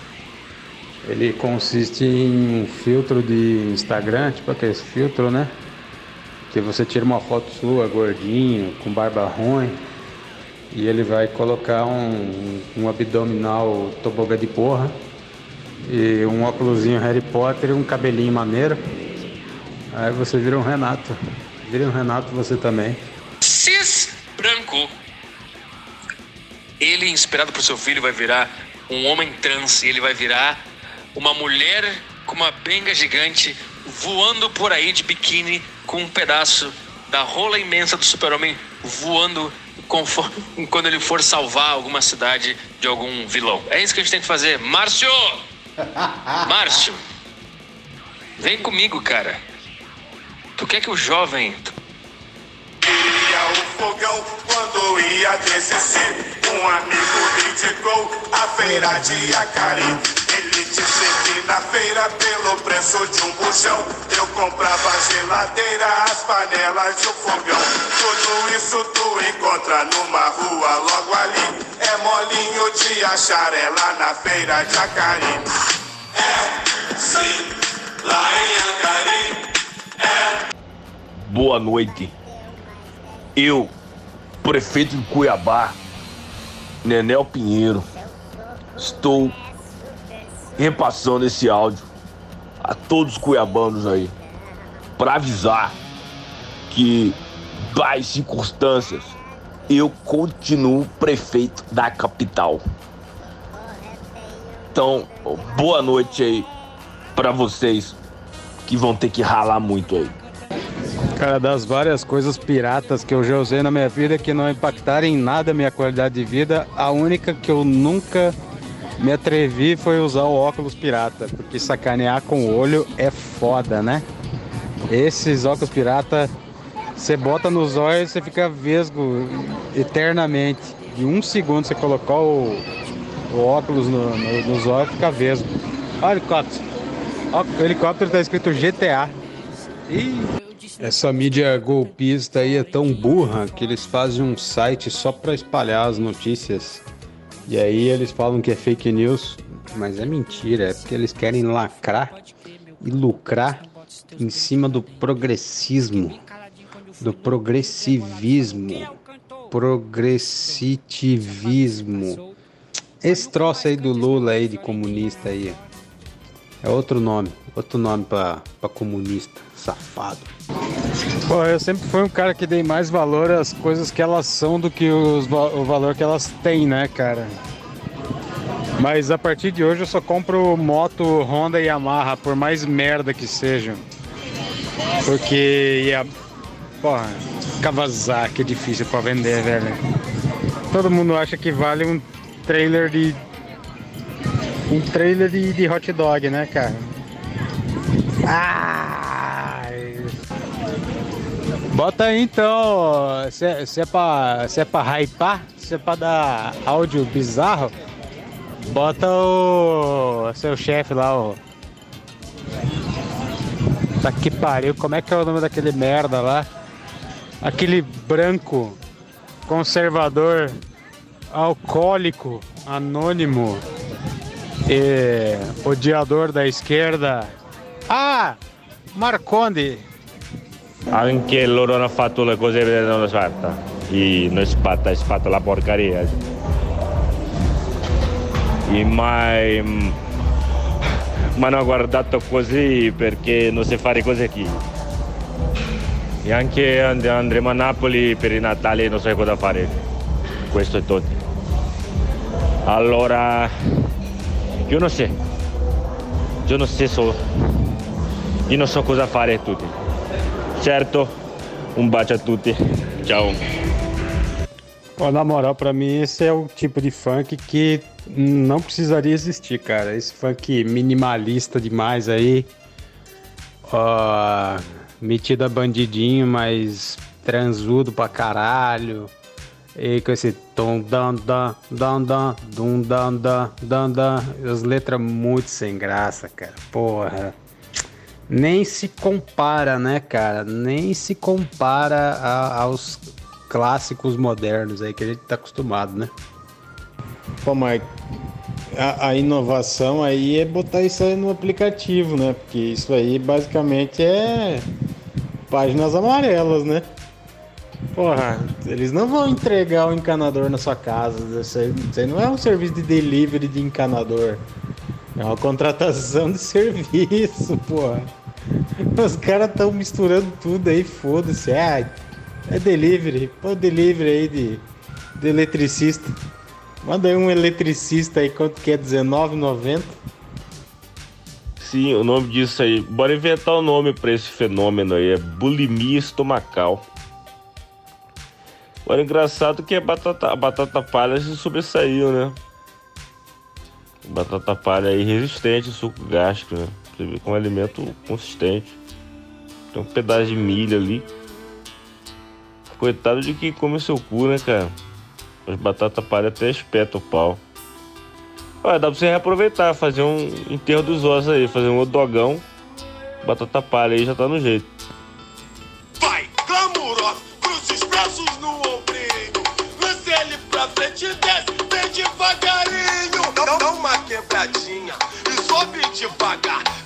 Ele consiste em um filtro de Instagram, tipo aquele filtro, né? Que você tira uma foto sua gordinho, com barba ruim, e ele vai colocar um, um abdominal tobogã de porra, e um óculosinho Harry Potter e um cabelinho maneiro. Aí você vira um Renato. Vira um Renato você também. Cis branco. Ele, inspirado por seu filho, vai virar um homem trans. Ele vai virar uma mulher com uma benga gigante voando por aí de biquíni com um pedaço da rola imensa do super-homem voando conforme, quando ele for salvar alguma cidade de algum vilão. É isso que a gente tem que fazer. Márcio! Márcio! Vem comigo, cara. Tu quer que o jovem. O fogão quando ia descer. Um amigo me indicou a feira de Acari. Te servia na feira pelo preço de um buchão. Eu comprava geladeira, as panelas e o fogão. Tudo isso tu encontra numa rua logo ali. É molinho de achar ela na feira de Acari. É, sim, lá em Acari. Boa noite. Eu, prefeito de Cuiabá, Nenel Pinheiro, estou repassando esse áudio a todos os cuiabanos aí para avisar que, das circunstâncias, eu continuo prefeito da capital. Então, boa noite aí para vocês que vão ter que ralar muito aí. Cara, das várias coisas piratas que eu já usei na minha vida que não impactaram em nada a minha qualidade de vida, a única que eu nunca me atrevi foi usar o óculos pirata, porque sacanear com o olho é foda, né? Esses óculos pirata, você bota nos olhos e você fica vesgo eternamente. De um segundo você colocar o, o óculos no- no- nos olhos fica vesgo. Olha o helicóptero. O helicóptero tá escrito GTA. Ih, essa mídia golpista aí é tão burra que eles fazem um site só pra espalhar as notícias. E aí eles falam que é fake news, mas é mentira, é porque eles querem lacrar e lucrar em cima do progressismo, do progressivismo, progressitivismo. Esse troço aí do Lula aí de comunista aí é outro nome, outro nome pra comunista, safado. Pô, eu sempre fui um cara que dei mais valor às coisas que elas são do que os o valor que elas têm, né, cara? Mas a partir de hoje eu só compro moto Honda e Yamaha, por mais merda que sejam. Porque ia. Porra, Kawasaki é difícil pra vender, velho. Todo mundo acha que vale um trailer de. Um trailer de, de hot dog, né, cara? Ai. Bota aí então, se, é- se é pra, se é pra hypar, se é pra dar áudio bizarro, bota o seu chefe lá, o. Tá que pariu, como é que é o nome daquele merda lá? Aquele branco, conservador, alcoólico, anônimo, e odiador da esquerda. Ah! Marconde! Anche loro hanno fatto le cose vedere non fatta. E non spatta, fatto la porcaria. E mai mi hanno guardato così perché non si fare cose qui. E anche and- andremo a Napoli per i Natali non so cosa fare. Questo è tutto. Allora, io non so. Io non so- io non so cosa fare tutti. Certo, um bacio a tutti. Ciao. Pô, na moral, pra mim esse é o tipo de funk que não precisaria existir, cara. Esse funk minimalista demais aí. Metido a bandidinho, mas transudo pra caralho. E com esse tom dan dan dan dan dum dan dan dan dan. As letras muito sem graça, cara. Porra. Nem se compara, né, cara? Nem se compara a- aos clássicos modernos aí que a gente tá acostumado, né? Pô, mas a, a inovação aí é botar isso aí no aplicativo, né? Porque isso aí basicamente é páginas amarelas, né? Porra, eles não vão entregar o encanador na sua casa. Isso aí, isso aí não é um serviço de delivery de encanador. É uma contratação de serviço, porra. Os caras estão misturando tudo aí, foda-se. Ah, é delivery. Pô, delivery aí de, de eletricista. Manda aí um eletricista aí, quanto que é? R$19,90? Sim, o nome disso aí. Bora inventar o nome pra esse fenômeno aí. É bulimia estomacal. Agora, engraçado que a batata, a batata palha se sobressaiu, né? Batata palha aí resistente, suco gástrico, né? Você vê com um alimento consistente. Tem um pedaço de milho ali. Coitado de quem come seu cu, né, cara? As batatas palha até espeta o pau. Olha, dá pra você reaproveitar, fazer um enterro dos ossos aí, fazer um dogão, batata palha aí já tá no jeito. Vai, glamuroso, cruza os braços no ombrinho. Lance ele pra frente e desce, bem devagarinho. Dá uma quebradinha e sobe devagar.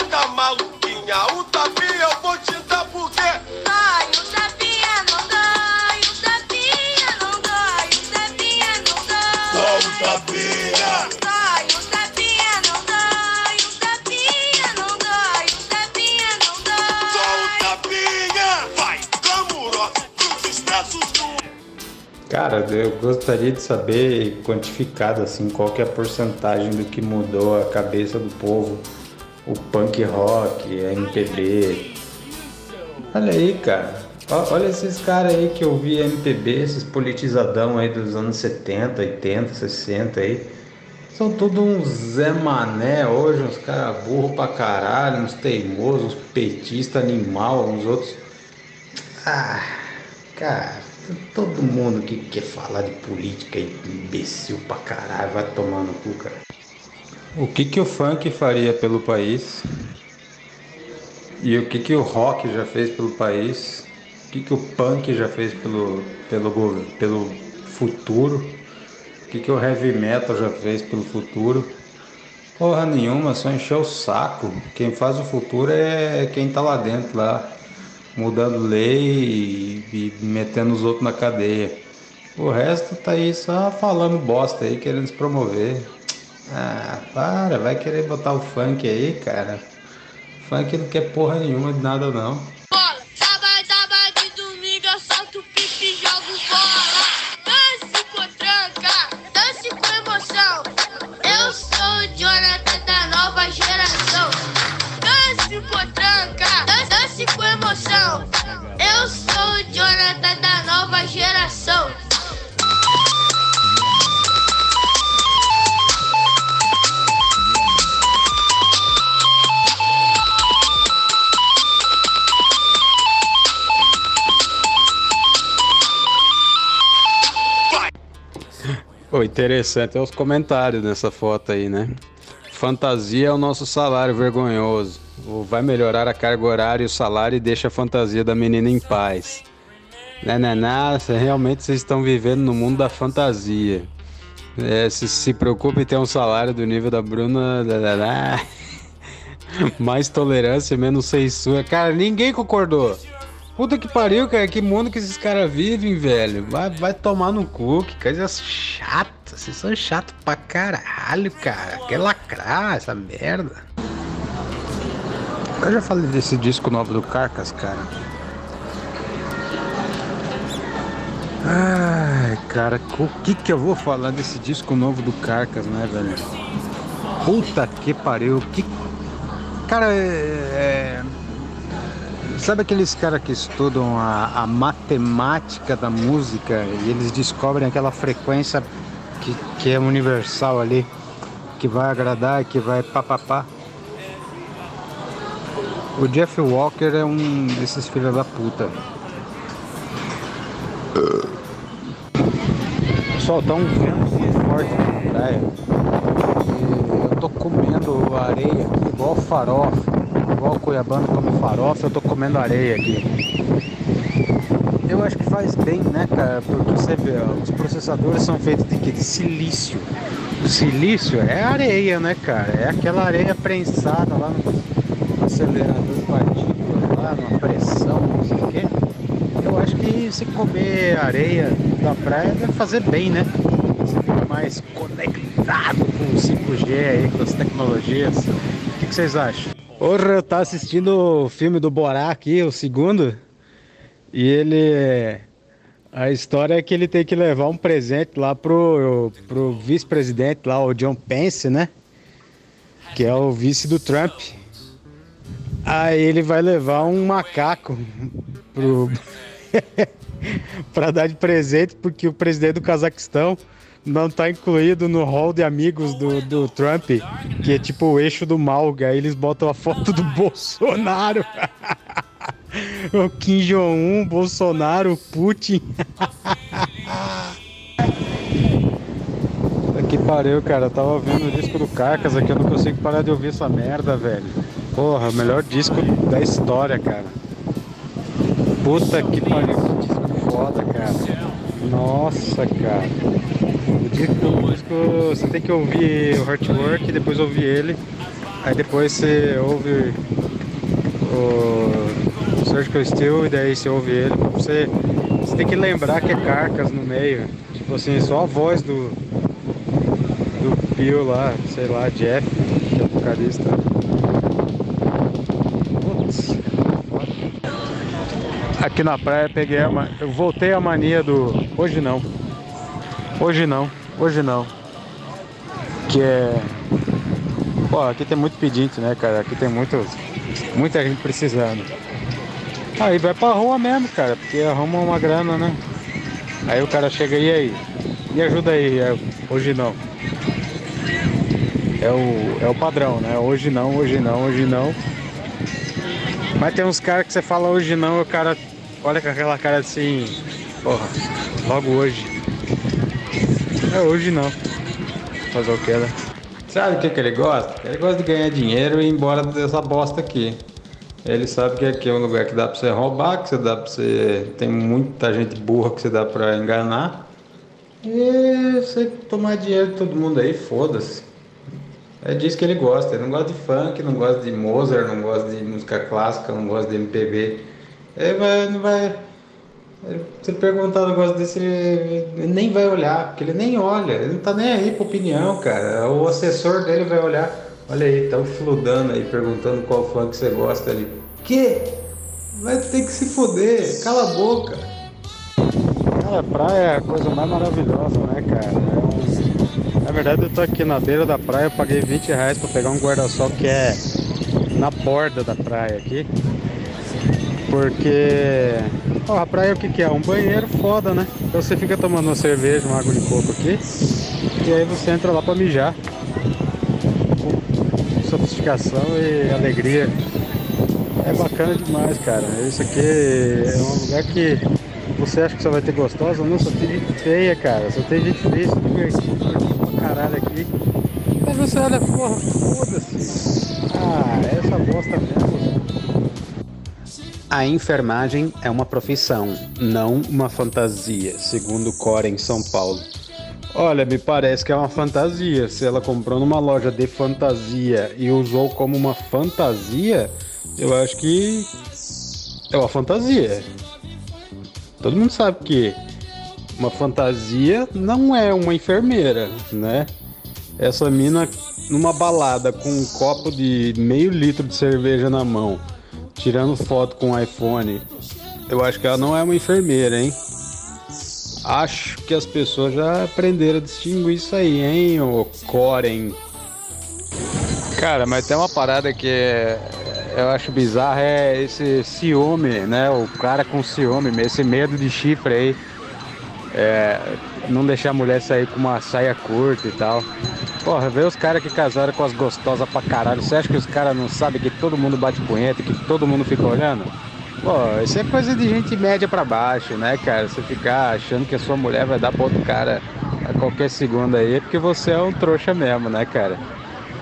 Bata maluquinha, o tapinha eu vou te dar porque. Ai, o tapinha não dói, o tapinha não dói, o tapinha não dói. Só o tapinha. Dói, o tapinha não dói, o tapinha não dói, o tapinha não dói. Só o tapinha. Vai, glamuroso, cruza os braços no Cara, eu gostaria de saber quantificado assim qual que é a porcentagem do que mudou a cabeça do povo, o punk rock, a MPB. Olha aí, cara. Olha esses caras aí que eu vi MPB, esses politizadão aí dos anos 70, 80, 60 aí. São tudo uns Zé Mané hoje, uns caras burro pra caralho, uns teimosos, uns petistas animal, uns outros. Ah, cara, Todo mundo que quer falar de política é imbecil pra caralho, vai tomar no cu, cara. O que que o funk faria pelo país? E o que que o rock já fez pelo país? O que que o punk já fez pelo, pelo, pelo futuro? O que que o heavy metal já fez pelo futuro? Porra nenhuma, só encher o saco. Quem faz o futuro é quem tá lá dentro, lá, mudando lei e, e metendo os outros na cadeia. O resto tá aí só falando bosta aí, querendo se promover. Ah, para, vai querer botar o funk aí, cara. Funk não quer porra nenhuma de nada não. Pô, interessante é os comentários nessa foto aí, né? Fantasia é o nosso salário vergonhoso. O vai melhorar a carga horária e o salário e deixa a fantasia da menina em paz. Né, né, né, cê- realmente vocês estão vivendo no mundo da fantasia. É, se se preocupe em ter um salário do nível da Bruna. né, né, né. Mais tolerância, menos censura. Cara, ninguém concordou. Puta que pariu, cara. Que mundo que esses caras vivem, velho. Vai, vai tomar no cu. Que coisa chata. Vocês são chatos pra caralho, cara. Quer lacrar essa merda. Eu já falei desse disco novo do Carcas, cara. Ai, cara, o que que eu vou falar desse disco novo do Carcas, né, velho? Puta que pariu. Que... Cara, é... Sabe aqueles caras que estudam a, a matemática da música e eles descobrem aquela frequência que, que é universal ali, que vai agradar e que vai papapá? O Jeff Walker é um desses filhos da puta. Pessoal, tá um vento forte na praia. E eu tô comendo areia aqui igual farofa. Igual o Cuiabano come farofa, eu tô comendo areia aqui. Eu acho que faz bem, né, cara? Porque você vê, ó, os processadores são feitos de quê? De silício. O silício é areia, né, cara? É aquela areia prensada lá no acelerador de partículas, lá numa pressão, não sei o quê. Eu acho que se comer areia da praia deve fazer bem, né? Você fica mais conectado com o 5G aí, com as tecnologias. O que vocês acham? Porra, eu tava assistindo o filme do Borá aqui, o segundo, e ele. A história é que ele tem que levar um presente lá pro, pro vice-presidente lá, o John Pence, né? Que é o vice do Trump. Aí ele vai levar um macaco pro. para dar de presente, porque o presidente do Cazaquistão não tá incluído no hall de amigos do, do Trump, que é tipo o eixo do mal. Aí eles botam a foto do Bolsonaro. o Kim Jong-un, Bolsonaro, Putin. Que pariu, cara. Eu tava ouvindo o disco do Carcas aqui, eu não consigo parar de ouvir essa merda, velho. Porra, o melhor disco da história, cara. Puta que pariu, que disco foda, cara. Nossa, cara. O disco, o disco você tem que ouvir o Heartwork, depois ouvir ele. Aí depois você ouve o Surgical Steel e daí você ouve ele. Você, você tem que lembrar que é Carcas no meio. Tipo assim, só a voz do, do Bill lá, sei lá, Jeff, que é o vocalista. Putz. Aqui na praia peguei a eu voltei a mania do hoje não. Hoje não, hoje não. Que é Pô, aqui tem muito pedinte, né, cara? Aqui tem muito, muita gente precisando. Aí vai pra rua mesmo, cara, porque arruma uma grana, né? Aí o cara chega, e aí? Me ajuda aí, é, hoje não. É o, é o padrão, né? Hoje não, hoje não, hoje não. Mas tem uns caras que você fala hoje não, o cara olha com aquela cara assim, Porra, logo hoje. É hoje não. Fazer o que, né? Sabe o que, que ele gosta? Ele gosta de ganhar dinheiro e ir embora dessa bosta aqui. Ele sabe que aqui é um lugar que dá pra você roubar, que você dá pra você. Tem muita gente burra que você dá pra enganar. E você tomar dinheiro de todo mundo aí, foda-se. É disso que ele gosta. Ele não gosta de funk, não gosta de Mozart, não gosta de música clássica, não gosta de MPB. Ele vai, não vai. Se perguntar um negócio desse, ele, nem vai olhar, porque ele nem olha, ele não tá nem aí pra opinião, cara. O assessor dele vai olhar, olha aí, tá fludando aí, perguntando qual funk você gosta ali. Que? Vai ter que se foder, cala a boca. Cara, praia é a coisa mais maravilhosa, né, cara? É Na verdade, eu tô aqui na beira da praia, eu paguei 20 reais pra pegar um guarda-sol que é na borda da praia aqui. Porque ó, a praia o que, que é? Um banheiro foda, né? Então você fica tomando uma cerveja, uma água de coco aqui, e aí você entra lá pra mijar. Com sofisticação e alegria. É bacana demais, cara. Isso aqui é um lugar que você acha que só vai ter gostosa, não, só tem gente feia, cara. Só tem gente feia, se divertindo, pra caralho aqui. Aí você olha, porra, foda-se. Ah, essa bosta mesmo. A enfermagem é uma profissão, não uma fantasia, segundo Cora em São Paulo. Olha, me parece que é uma fantasia. Se ela comprou numa loja de fantasia e usou como uma fantasia, eu acho que é uma fantasia. Todo mundo sabe que uma fantasia não é uma enfermeira, né? Essa mina numa balada com um copo de meio litro de cerveja na mão, tirando foto com o iPhone, eu acho que ela não é uma enfermeira, hein? Acho que as pessoas já aprenderam a distinguir isso aí, hein, ô Coren? Cara, mas tem uma parada que é- eu acho bizarra é esse ciúme, né? O cara com ciúme, esse medo de chifre aí. É, não deixar a mulher sair com uma saia curta e tal. Porra, vê os caras que casaram com as gostosas pra caralho. Você acha que os caras não sabem que todo mundo bate punheta, que todo mundo fica olhando? Pô, isso é coisa de gente média pra baixo, né, cara? Você ficar achando que a sua mulher vai dar pra outro cara a qualquer segundo aí, é porque você é um trouxa mesmo, né, cara?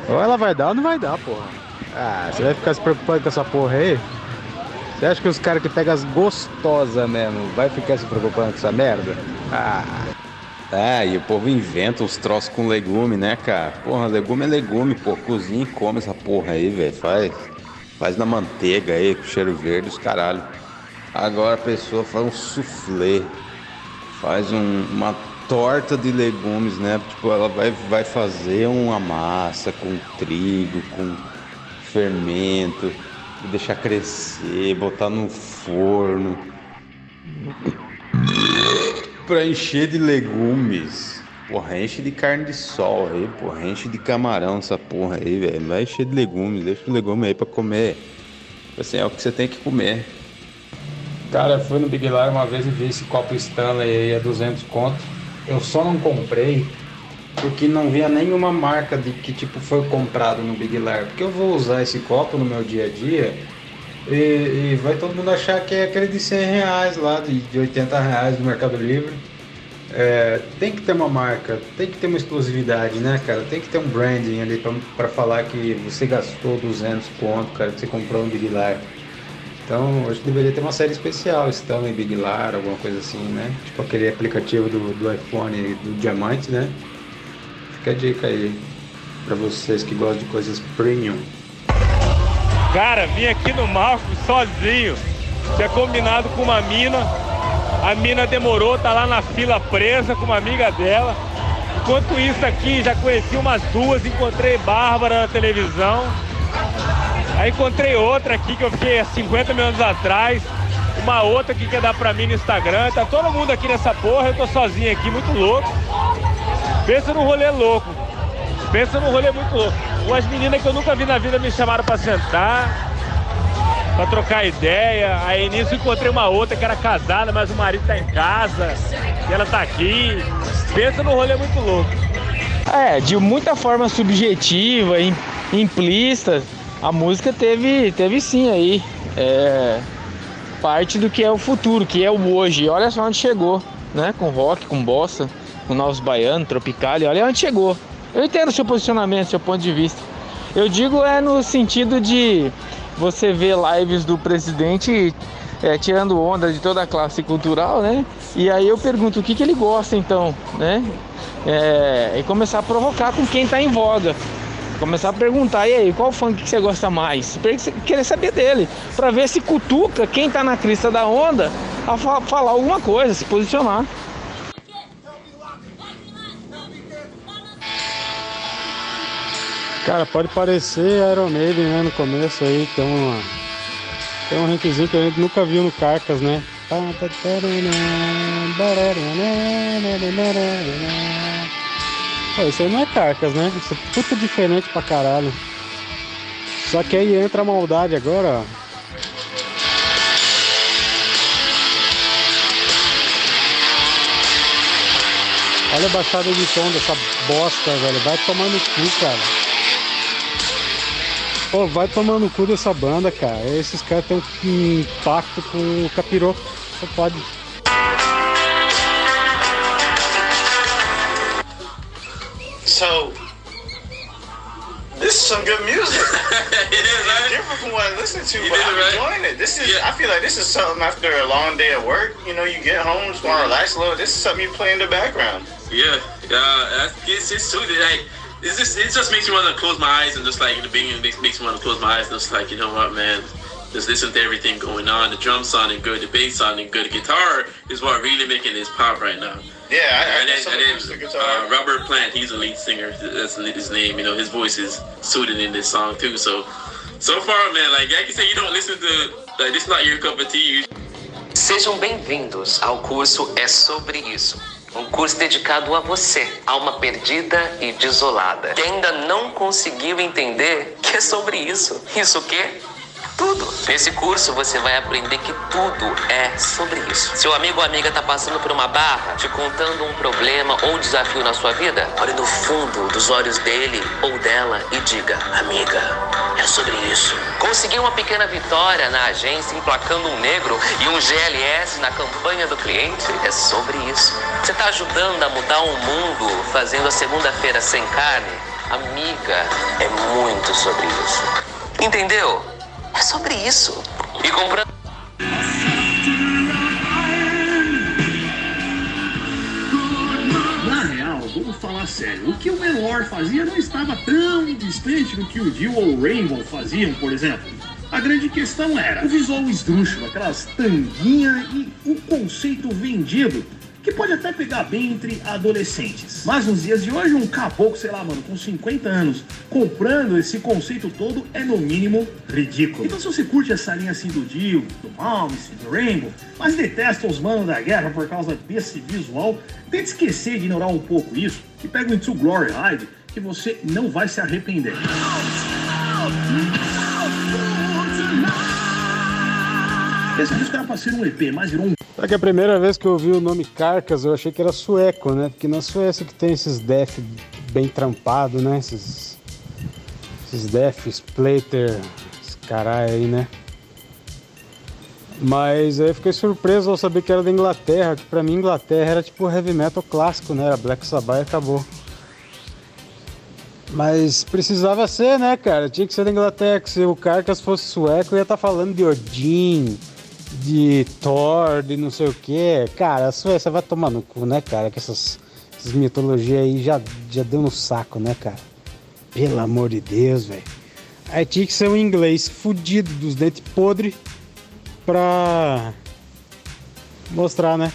Ou ela vai dar ou não vai dar, porra. Ah, você vai ficar se preocupando com essa porra aí? Você acha que os caras que pegam as gostosas mesmo vai ficar se preocupando com essa merda? Ah. É, e o povo inventa os troços com legume, né, cara? Porra, legume é legume, pô. Cozinha e come essa porra aí, velho. Faz, faz na manteiga aí, com cheiro verde, os caralho. Agora a pessoa faz um soufflé, faz um- uma torta de legumes, né? Tipo, ela vai, vai fazer uma massa com trigo, com fermento, deixar crescer, botar no forno pra encher de legumes. Porra, enche de carne de sol aí, porra, enche de camarão essa porra aí, velho. Vai encher de legumes, deixa o legume aí pra comer. Assim, é o que você tem que comer. Cara, eu fui no Big Lar uma vez e vi esse copo Stanley aí a 200 conto. Eu só não comprei porque não via nenhuma marca de que tipo foi comprado no Big Lar. Porque eu vou usar esse copo no meu dia a dia e, e vai todo mundo achar que é aquele de 100 reais lá, de, de 80 reais do Mercado Livre. É, tem que ter uma marca, tem que ter uma exclusividade, né, cara? Tem que ter um branding ali pra falar que você gastou 200 conto, cara, que você comprou um Big Lar. Então, acho que deveria ter uma série especial, Stanley Big Lar, alguma coisa assim, né? Tipo aquele aplicativo do, do iPhone do Diamante, né? Fica a dica aí pra vocês que gostam de coisas premium. Cara, vim aqui no Marco sozinho. Tinha combinado com uma mina. A mina demorou, tá lá na fila presa com uma amiga dela. Enquanto isso aqui, já conheci umas duas, encontrei Bárbara na televisão. Aí encontrei outra aqui que eu fiquei há 50 minutos atrás. Uma outra que quer dar pra mim no Instagram. Tá todo mundo aqui nessa porra, eu tô sozinho aqui, muito louco. Pensa num rolê louco. Pensa num rolê muito louco. Umas meninas que eu nunca vi na vida me chamaram pra sentar, pra trocar ideia. Aí nisso encontrei uma outra que era casada, mas o marido tá em casa. E ela tá aqui. Pensa num rolê muito louco. É, de muita forma subjetiva, im- implícita, a música teve, teve sim aí. É, parte do que é o futuro, que é o hoje. E olha só onde chegou, né? Com rock, com bossa, com novos baianos, tropical, e olha onde chegou. Eu entendo o seu posicionamento, seu ponto de vista. Eu digo é no sentido de você ver lives do presidente é, tirando onda de toda a classe cultural, né? E aí eu pergunto o que, que ele gosta então, né? É, e começar a provocar com quem está em voga. Começar a perguntar, e aí, qual funk que você gosta mais? Querer saber dele, para ver se cutuca quem tá na crista da onda a fa falar alguma coisa, se posicionar. Cara, pode parecer Iron Maiden, né? No começo aí, tem uma. Tem um rinkzinho que a gente nunca viu no Carcas, né? Pô, isso aí não é Carcas, né? Isso é puta diferente pra caralho. Só que aí entra a maldade agora, ó. Olha a baixada de tom dessa bosta, velho. Vai tomar no cu, cara. Pô, vai tomar no cu dessa banda, cara. Esses caras têm um pacto com o capiroto. Só pode. So, this is some good music. it is, right? Different from what I listen to, You but I'm right. enjoying it. This is, I feel like this is something after a long day at work. You know, you get home, just want to relax a little. This is something you play in the background. Yeah, uh, it's it's too like it's just it just makes me want to close my eyes and just like in the beginning makes makes me want to close my eyes and just like you know what man, just listen to everything going on. The drum sounding good, the bass sounding good, the guitar is what really making this pop right now. Yeah, I, I and some and then uh, Robert Plant, he's the lead singer. That's his name. You know, his voice is suited in this song too. So, so far, man, like like you say, you don't listen to like this. Not your cup of tea. Sejam bem-vindos ao curso É Sobre Isso. Um curso dedicado a você, alma perdida e desolada, que ainda não conseguiu entender que é sobre isso. Isso o quê? Tudo. Nesse curso você vai aprender que tudo é sobre isso. Seu amigo ou amiga tá passando por uma barra, te contando um problema ou desafio na sua vida? Olhe no fundo dos olhos dele ou dela e diga: Amiga, é sobre isso. Conseguiu uma pequena vitória na agência emplacando um negro e um GLS na campanha do cliente? É sobre isso. Você tá ajudando a mudar o mundo fazendo a segunda-feira sem carne? Amiga, é muito sobre isso. Entendeu? É sobre isso. E comprando. Na real, vamos falar sério. O que o Menor fazia não estava tão distante do que o Dio ou o Rainbow faziam, por exemplo. A grande questão era o visual esdrúxulo, aquelas tanguinhas e o conceito vendido, que pode até pegar bem entre adolescentes. Mas nos dias de hoje, um caboclo, sei lá, mano, com 50 anos, comprando esse conceito todo é no mínimo ridículo. Então se você curte essa linha assim do Dio, do Malmes, do Rainbow, mas detesta os manos da guerra por causa desse visual, tente esquecer de ignorar um pouco isso e pega o Into Glory Ride, que você não vai se arrepender. Esse disco era pra ser um EP, mas virou um Sabe que a primeira vez que eu ouvi o nome Carcas, eu achei que era sueco, né? Porque na Suécia que tem esses def bem trampado, né? Esses, esses def, splater, esse caralho aí, né? Mas aí fiquei surpreso ao saber que era da Inglaterra, que pra mim Inglaterra era tipo heavy metal clássico, né? Era Black Sabbath e acabou. Mas precisava ser, né, cara? Tinha que ser da Inglaterra, que se o Carcas fosse sueco, ia estar falando de Odin, de Thor, de não sei o que. Cara, a Suécia vai tomar no cu, né, cara? Que essas, essas mitologias aí já, já deu no saco, né, cara? Pelo amor de Deus, velho. Aí tinha que ser um inglês fudido, dos dentes podres, pra mostrar, né?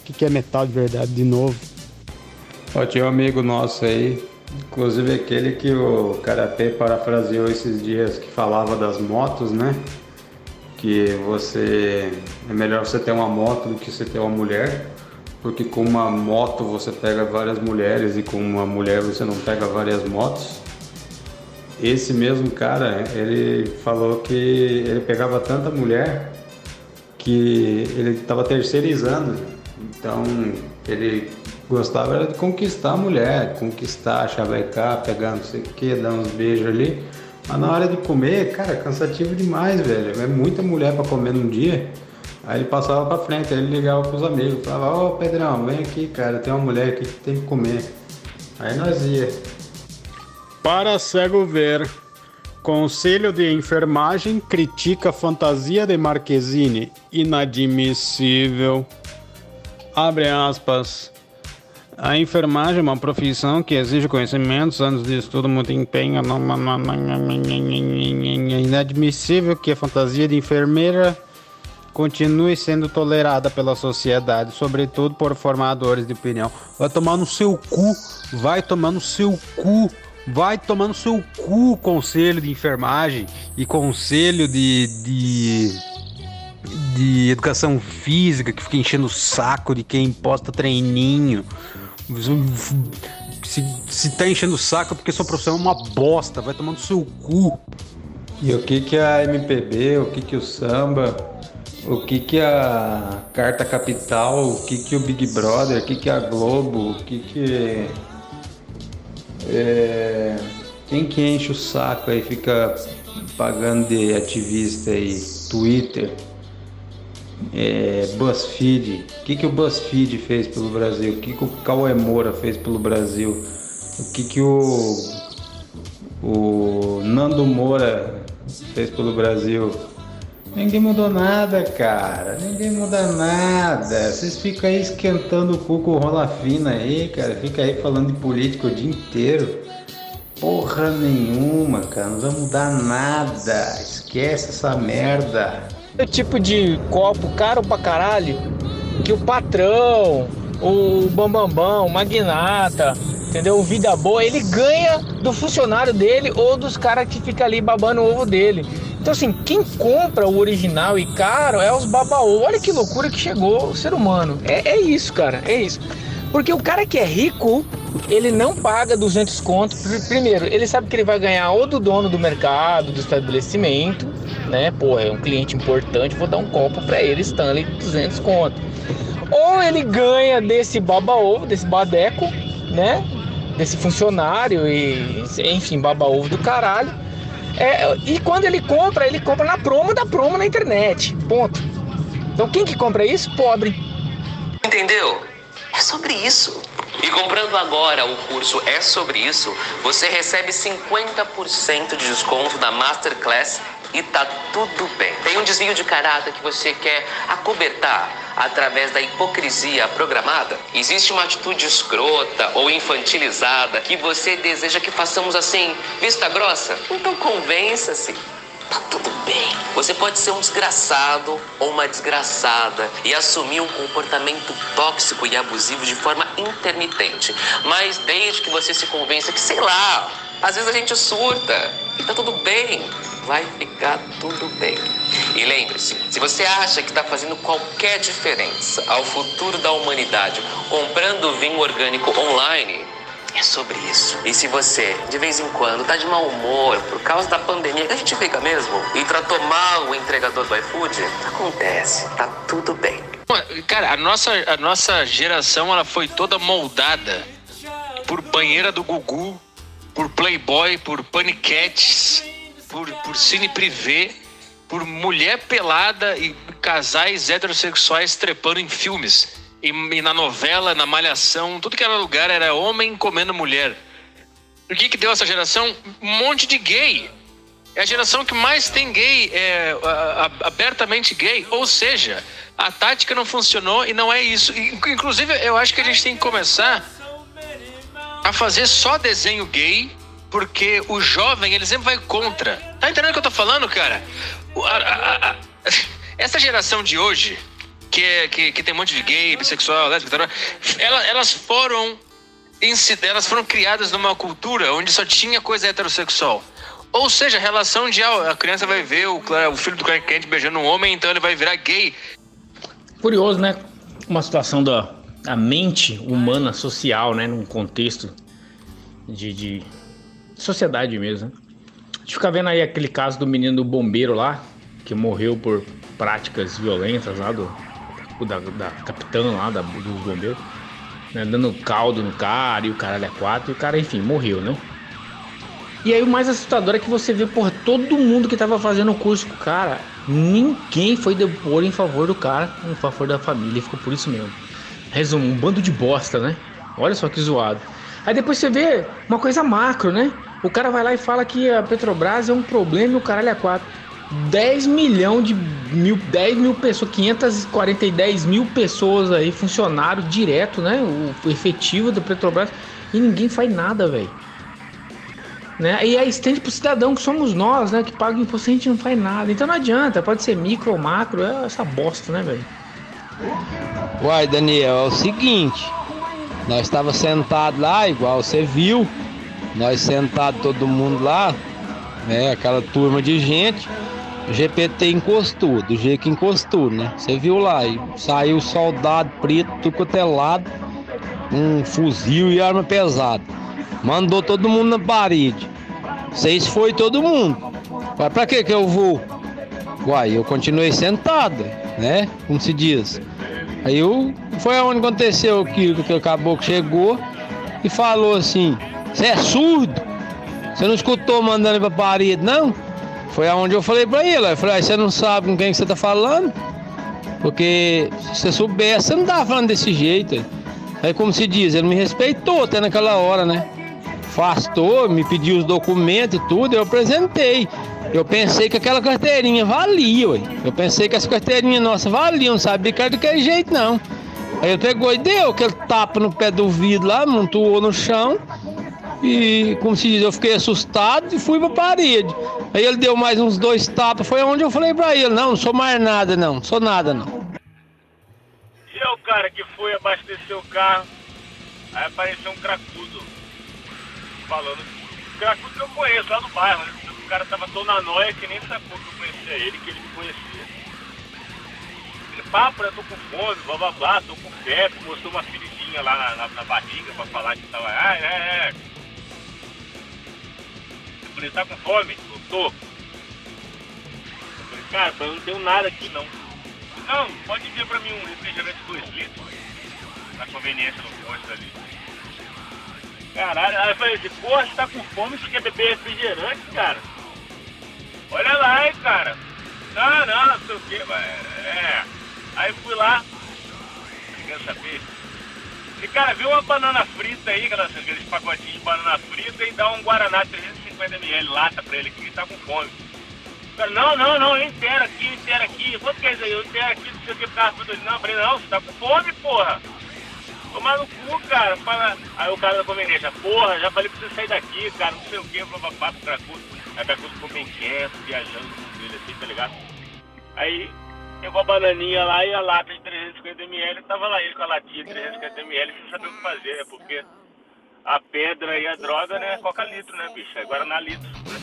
O que, que é metal de verdade de novo. Ó, tinha um amigo nosso aí, inclusive aquele que o Karapé parafraseou esses dias que falava das motos, né? Que você é melhor você ter uma moto do que você ter uma mulher, porque com uma moto você pega várias mulheres e com uma mulher você não pega várias motos. Esse mesmo cara, ele falou que ele pegava tanta mulher que ele estava terceirizando. Então ele gostava de conquistar a mulher, conquistar, chavecar, pegar não sei o que, dar uns beijos ali, Mas na hora de comer, cara, é cansativo demais, velho. É muita mulher pra comer num dia. Aí ele passava pra frente, aí ele ligava pros amigos, falava, ô Pedrão, vem aqui, cara, tem uma mulher aqui que tem que comer. Aí nós ia. Para cego ver. Conselho de Enfermagem critica fantasia de Marquezine. Inadmissível. Abre aspas. A enfermagem é uma profissão que exige conhecimentos, anos de estudo, muito empenho. É inadmissível que a fantasia de enfermeira continue sendo tolerada pela sociedade, sobretudo por formadores de opinião. Vai tomar no seu cu, vai tomar no seu cu, vai tomar no seu cu conselho de enfermagem e conselho de, de, de educação física que fica enchendo o saco de quem posta treininho. Se, se tá enchendo o saco é porque sua profissão é uma bosta, vai tomar no seu cu. E o que que a MPB, o que que o samba, o que que a Carta Capital, o que que o Big Brother, o que que a Globo, o que que é, quem que enche o saco aí fica pagando de ativista aí, Twitter, é, BuzzFeed, o que que o BuzzFeed fez pelo Brasil, o que que o Cauê Moura fez pelo Brasil, o que que o o Nando Moura fez pelo Brasil. Ninguém mudou nada, cara. Ninguém muda nada. Vocês ficam aí esquentando o cu com rola fina aí, cara. Fica aí falando de política o dia inteiro. Porra nenhuma, cara. Não vai mudar nada. Esquece essa merda. É tipo de copo caro pra caralho que o patrão, o bambambão, o magnata, entendeu? O vida boa, ele ganha do funcionário dele ou dos caras que fica ali babando o ovo dele. Então assim, quem compra o original e caro é os babaô. Olha que loucura que chegou o ser humano. É, é isso, cara, é isso. Porque o cara que é rico, ele não paga 200 conto. Pr- Primeiro, ele sabe que ele vai ganhar ou do dono do mercado, do estabelecimento, né? Pô, é um cliente importante, vou dar um copo pra ele, Stanley, 200 conto. Ou ele ganha desse baba-ovo, desse badeco, né? Desse funcionário e, enfim, baba-ovo do caralho. É, e quando ele compra, ele compra na promo da promo na internet. Ponto. Então quem que compra isso? Pobre. Entendeu? É sobre isso. E comprando agora o curso É Sobre Isso, você recebe 50% de desconto na Masterclass e tá tudo bem. Tem um desvio de caráter que você quer acobertar através da hipocrisia programada? Existe uma atitude escrota ou infantilizada que você deseja que façamos assim, vista grossa? Então convença-se. Tá tudo bem. Você pode ser um desgraçado ou uma desgraçada e assumir um comportamento tóxico e abusivo de forma intermitente. Mas desde que você se convença que, sei lá, às vezes a gente surta e tá tudo bem. Vai ficar tudo bem. E lembre-se, se você acha que está fazendo qualquer diferença ao futuro da humanidade comprando vinho orgânico online, é sobre isso. E se você, de vez em quando, tá de mau humor por causa da pandemia que a gente fica mesmo, e tratou mal o entregador do iFood, acontece, tá tudo bem. Cara, a nossa, a nossa geração ela foi toda moldada por banheira do Gugu, por Playboy, por paniquetes, por, por cine privê, por mulher pelada e casais heterossexuais trepando em filmes. E, e na novela, na malhação, tudo que era lugar era homem comendo mulher. O que que deu essa geração? Um monte de gay. É a geração que mais tem gay, é, abertamente gay. Ou seja, a tática não funcionou e não é isso. Inclusive, eu acho que a gente tem que começar a fazer só desenho gay, porque o jovem, ele sempre vai contra. Tá entendendo o que eu tô falando, cara? A- a- a- essa geração de hoje, que, é, que, que tem um monte de gay, bissexual, lésbico, tal, ela- elas foram elas foram criadas numa cultura onde só tinha coisa heterossexual. Ou seja, a relação de ah, a criança vai ver o, o filho do Clark Kent beijando um homem, então ele vai virar gay. Curioso, né? Uma situação da, da mente humana social, né? Num contexto de, de sociedade mesmo. A gente fica vendo aí aquele caso do menino do bombeiro lá, que morreu por práticas violentas lá do, da, da capitã lá da, dos bombeiros, né? Dando caldo no cara e o caralho é quatro, e o cara, enfim, morreu, né? E aí o mais assustador é que você vê, porra, todo mundo que tava fazendo o curso com o cara, ninguém foi depor em favor do cara, em favor da família, ficou por isso mesmo. Resumo, um bando de bosta, né? Olha só que zoado. Aí depois você vê uma coisa macro, né? O cara vai lá e fala que a Petrobras é um problema e o caralho é quatro. 10 milhão de mil, 10 mil pessoas, 540 e 10 mil pessoas aí, funcionário direto, né? O efetivo da Petrobras e ninguém faz nada, velho. Né? E aí estende pro cidadão que somos nós, né? Que paga imposto e a gente não faz nada. Então não adianta, pode ser micro ou macro, é essa bosta, né, velho? Uai, Daniel, é o seguinte. Nós estava sentado lá, igual você viu. Nós sentado todo mundo lá, né? Aquela turma de gente. GPT encostou, do jeito que encostou, né? Você viu lá, e saiu soldado preto, quanto é um fuzil e arma pesada. Mandou todo mundo na parede. Vocês foi todo mundo. Mas pra que que eu vou? Uai, eu continuei sentado, né? Como se diz. Aí eu, foi aonde aconteceu aquilo que o caboclo chegou e falou assim: Você é surdo? Você não escutou mandando pra parede, não? Foi aonde eu falei pra ele. Eu falei: "Ah, Você não sabe com quem que você tá falando? Porque se você soubesse, você não tava falando desse jeito. Aí, como se diz, ele me respeitou até naquela hora, né? Afastou, me pediu os documentos e tudo, eu apresentei. Eu pensei que aquela carteirinha valia, ué. Eu pensei que essa carteirinha nossa valia, não sabia que era daquele jeito, não. Aí eu pegou e deu aquele tapa no pé do vidro lá, montuou no chão. E, como se diz, eu fiquei assustado e fui pra parede. Aí ele deu mais uns dois tapas, foi onde eu falei pra ele, não, não sou mais nada, não, não sou nada, não. E é o cara que foi abastecer o carro, aí apareceu um cracudo falando. Cracudo que eu conheço lá no bairro, né? O cara tava tão na noia que nem sacou que eu conhecia ele, que ele me conhecia. Ele, papo, eu tô com fome, blá blá blá, tô com febre, mostrou uma feridinha lá na, na, na barriga pra falar que tava. Ah, é, é. Falei, tá com fome? Eu tô. Eu falei, cara, eu não tenho nada aqui não. Não, pode vir pra mim um refrigerante 2 litros na conveniência do posto ali. Caralho, aí eu falei assim, porra, você tá com fome, você quer beber refrigerante, cara? Olha lá, hein, cara. Não, não, não sei o que, mas é. Aí fui lá, quer saber? E cara, viu uma banana frita aí, aqueles pacotinhos de banana frita e dá um Guaraná 350ml lata pra ele que ele tá com fome. Cara, não, não, não, eu inteiro aqui, eu inteiro aqui. Quanto que é isso aí? Eu inteiro aqui, não sei o que, por causa tudo. Não, falei, não, você tá com fome, porra. Tomar no cu, cara. Fala... Aí o cara da conveniência, porra, já falei pra você sair daqui, cara, não sei o que, papapá, pro Cracudo. Aí o Cracudo ficou bem quieto, viajando com ele assim, tá ligado? Aí pegou a bananinha lá e a lata de 350ml, tava lá ele com a latinha de 350ml sem saber o que fazer, né? Porque a pedra e a droga, né, coca litro, né, bicho? Agora na litro, né?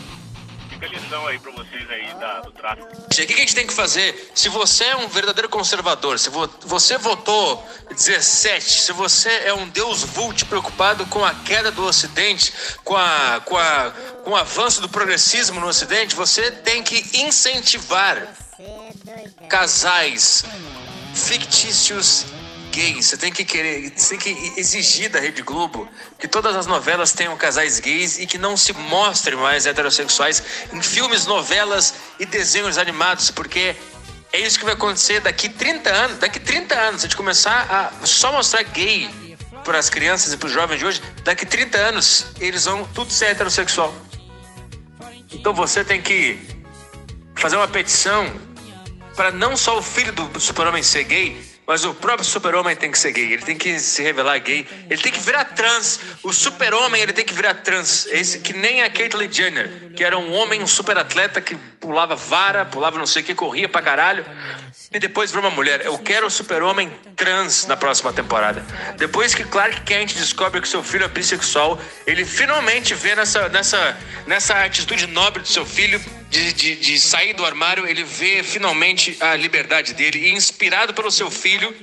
Fica a lição aí pra vocês aí da, do tráfico. O que que a gente tem que fazer? Se você é um verdadeiro conservador, se vo- você votou 17, se você é um deus vult preocupado com a queda do Ocidente, com, a, com, a, com o avanço do progressismo no Ocidente, você tem que incentivar casais fictícios Você tem que querer, você tem que exigir da Rede Globo que todas as novelas tenham casais gays e que não se mostrem mais heterossexuais em filmes, novelas e desenhos animados, porque é isso que vai acontecer daqui 30 anos. Daqui 30 anos, se a gente começar a só mostrar gay para as crianças e para os jovens de hoje, daqui 30 anos eles vão tudo ser heterossexual. Então você tem que fazer uma petição para não só o filho do super-homem ser gay, mas o próprio super-homem tem que ser gay. Ele tem que se revelar gay. Ele tem que virar trans. O super-homem, ele tem que virar trans. Esse que nem a Caitlyn Jenner, que era um homem, um super-atleta que pulava vara, pulava não sei o que, corria pra caralho. E depois virou uma mulher. Eu quero o super-homem trans na próxima temporada. Depois que Clark Kent descobre que seu filho é bissexual, ele finalmente vê nessa, nessa, nessa atitude nobre do seu filho de, de, de sair do armário, ele vê finalmente a liberdade dele. E inspirado pelo seu filho,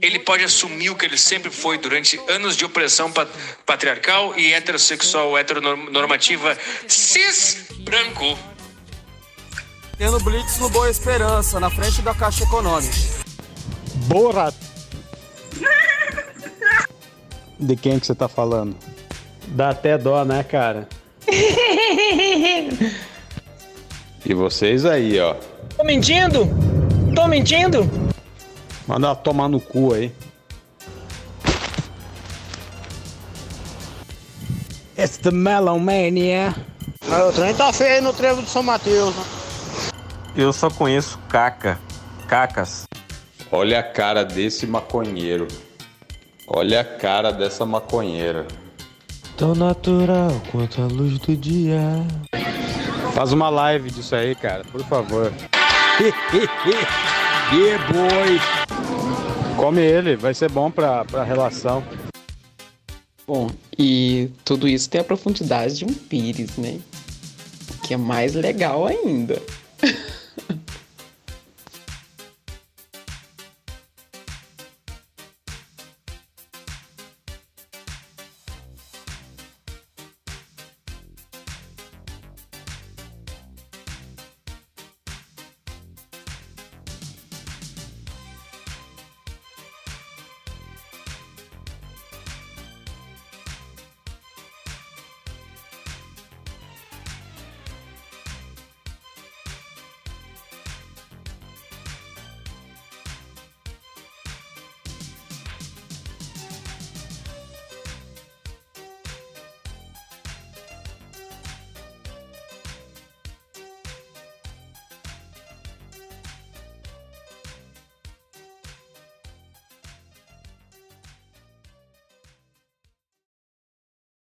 ele pode assumir o que ele sempre foi durante anos de opressão pa- patriarcal e heterossexual, heteronormativa, cis, branco. Tendo Blitz no Boa Esperança, na frente da Caixa Econômica. Borat. De quem que você tá falando? Dá até dó, né, cara? E vocês aí, ó. Tô mentindo? Tô mentindo? Manda ela tomar no cu aí. It's the Melon Mania. Ah, o trem tá feio no trevo de São Mateus. Né? Eu só conheço caca. Cacas. Olha a cara desse maconheiro. Olha a cara dessa maconheira. Tão natural quanto a luz do dia. Faz uma live disso aí, cara, por favor. yeah, boy. Come ele, vai ser bom pra, pra relação. Bom, e tudo isso tem a profundidade de um pires, né? Que é mais legal ainda.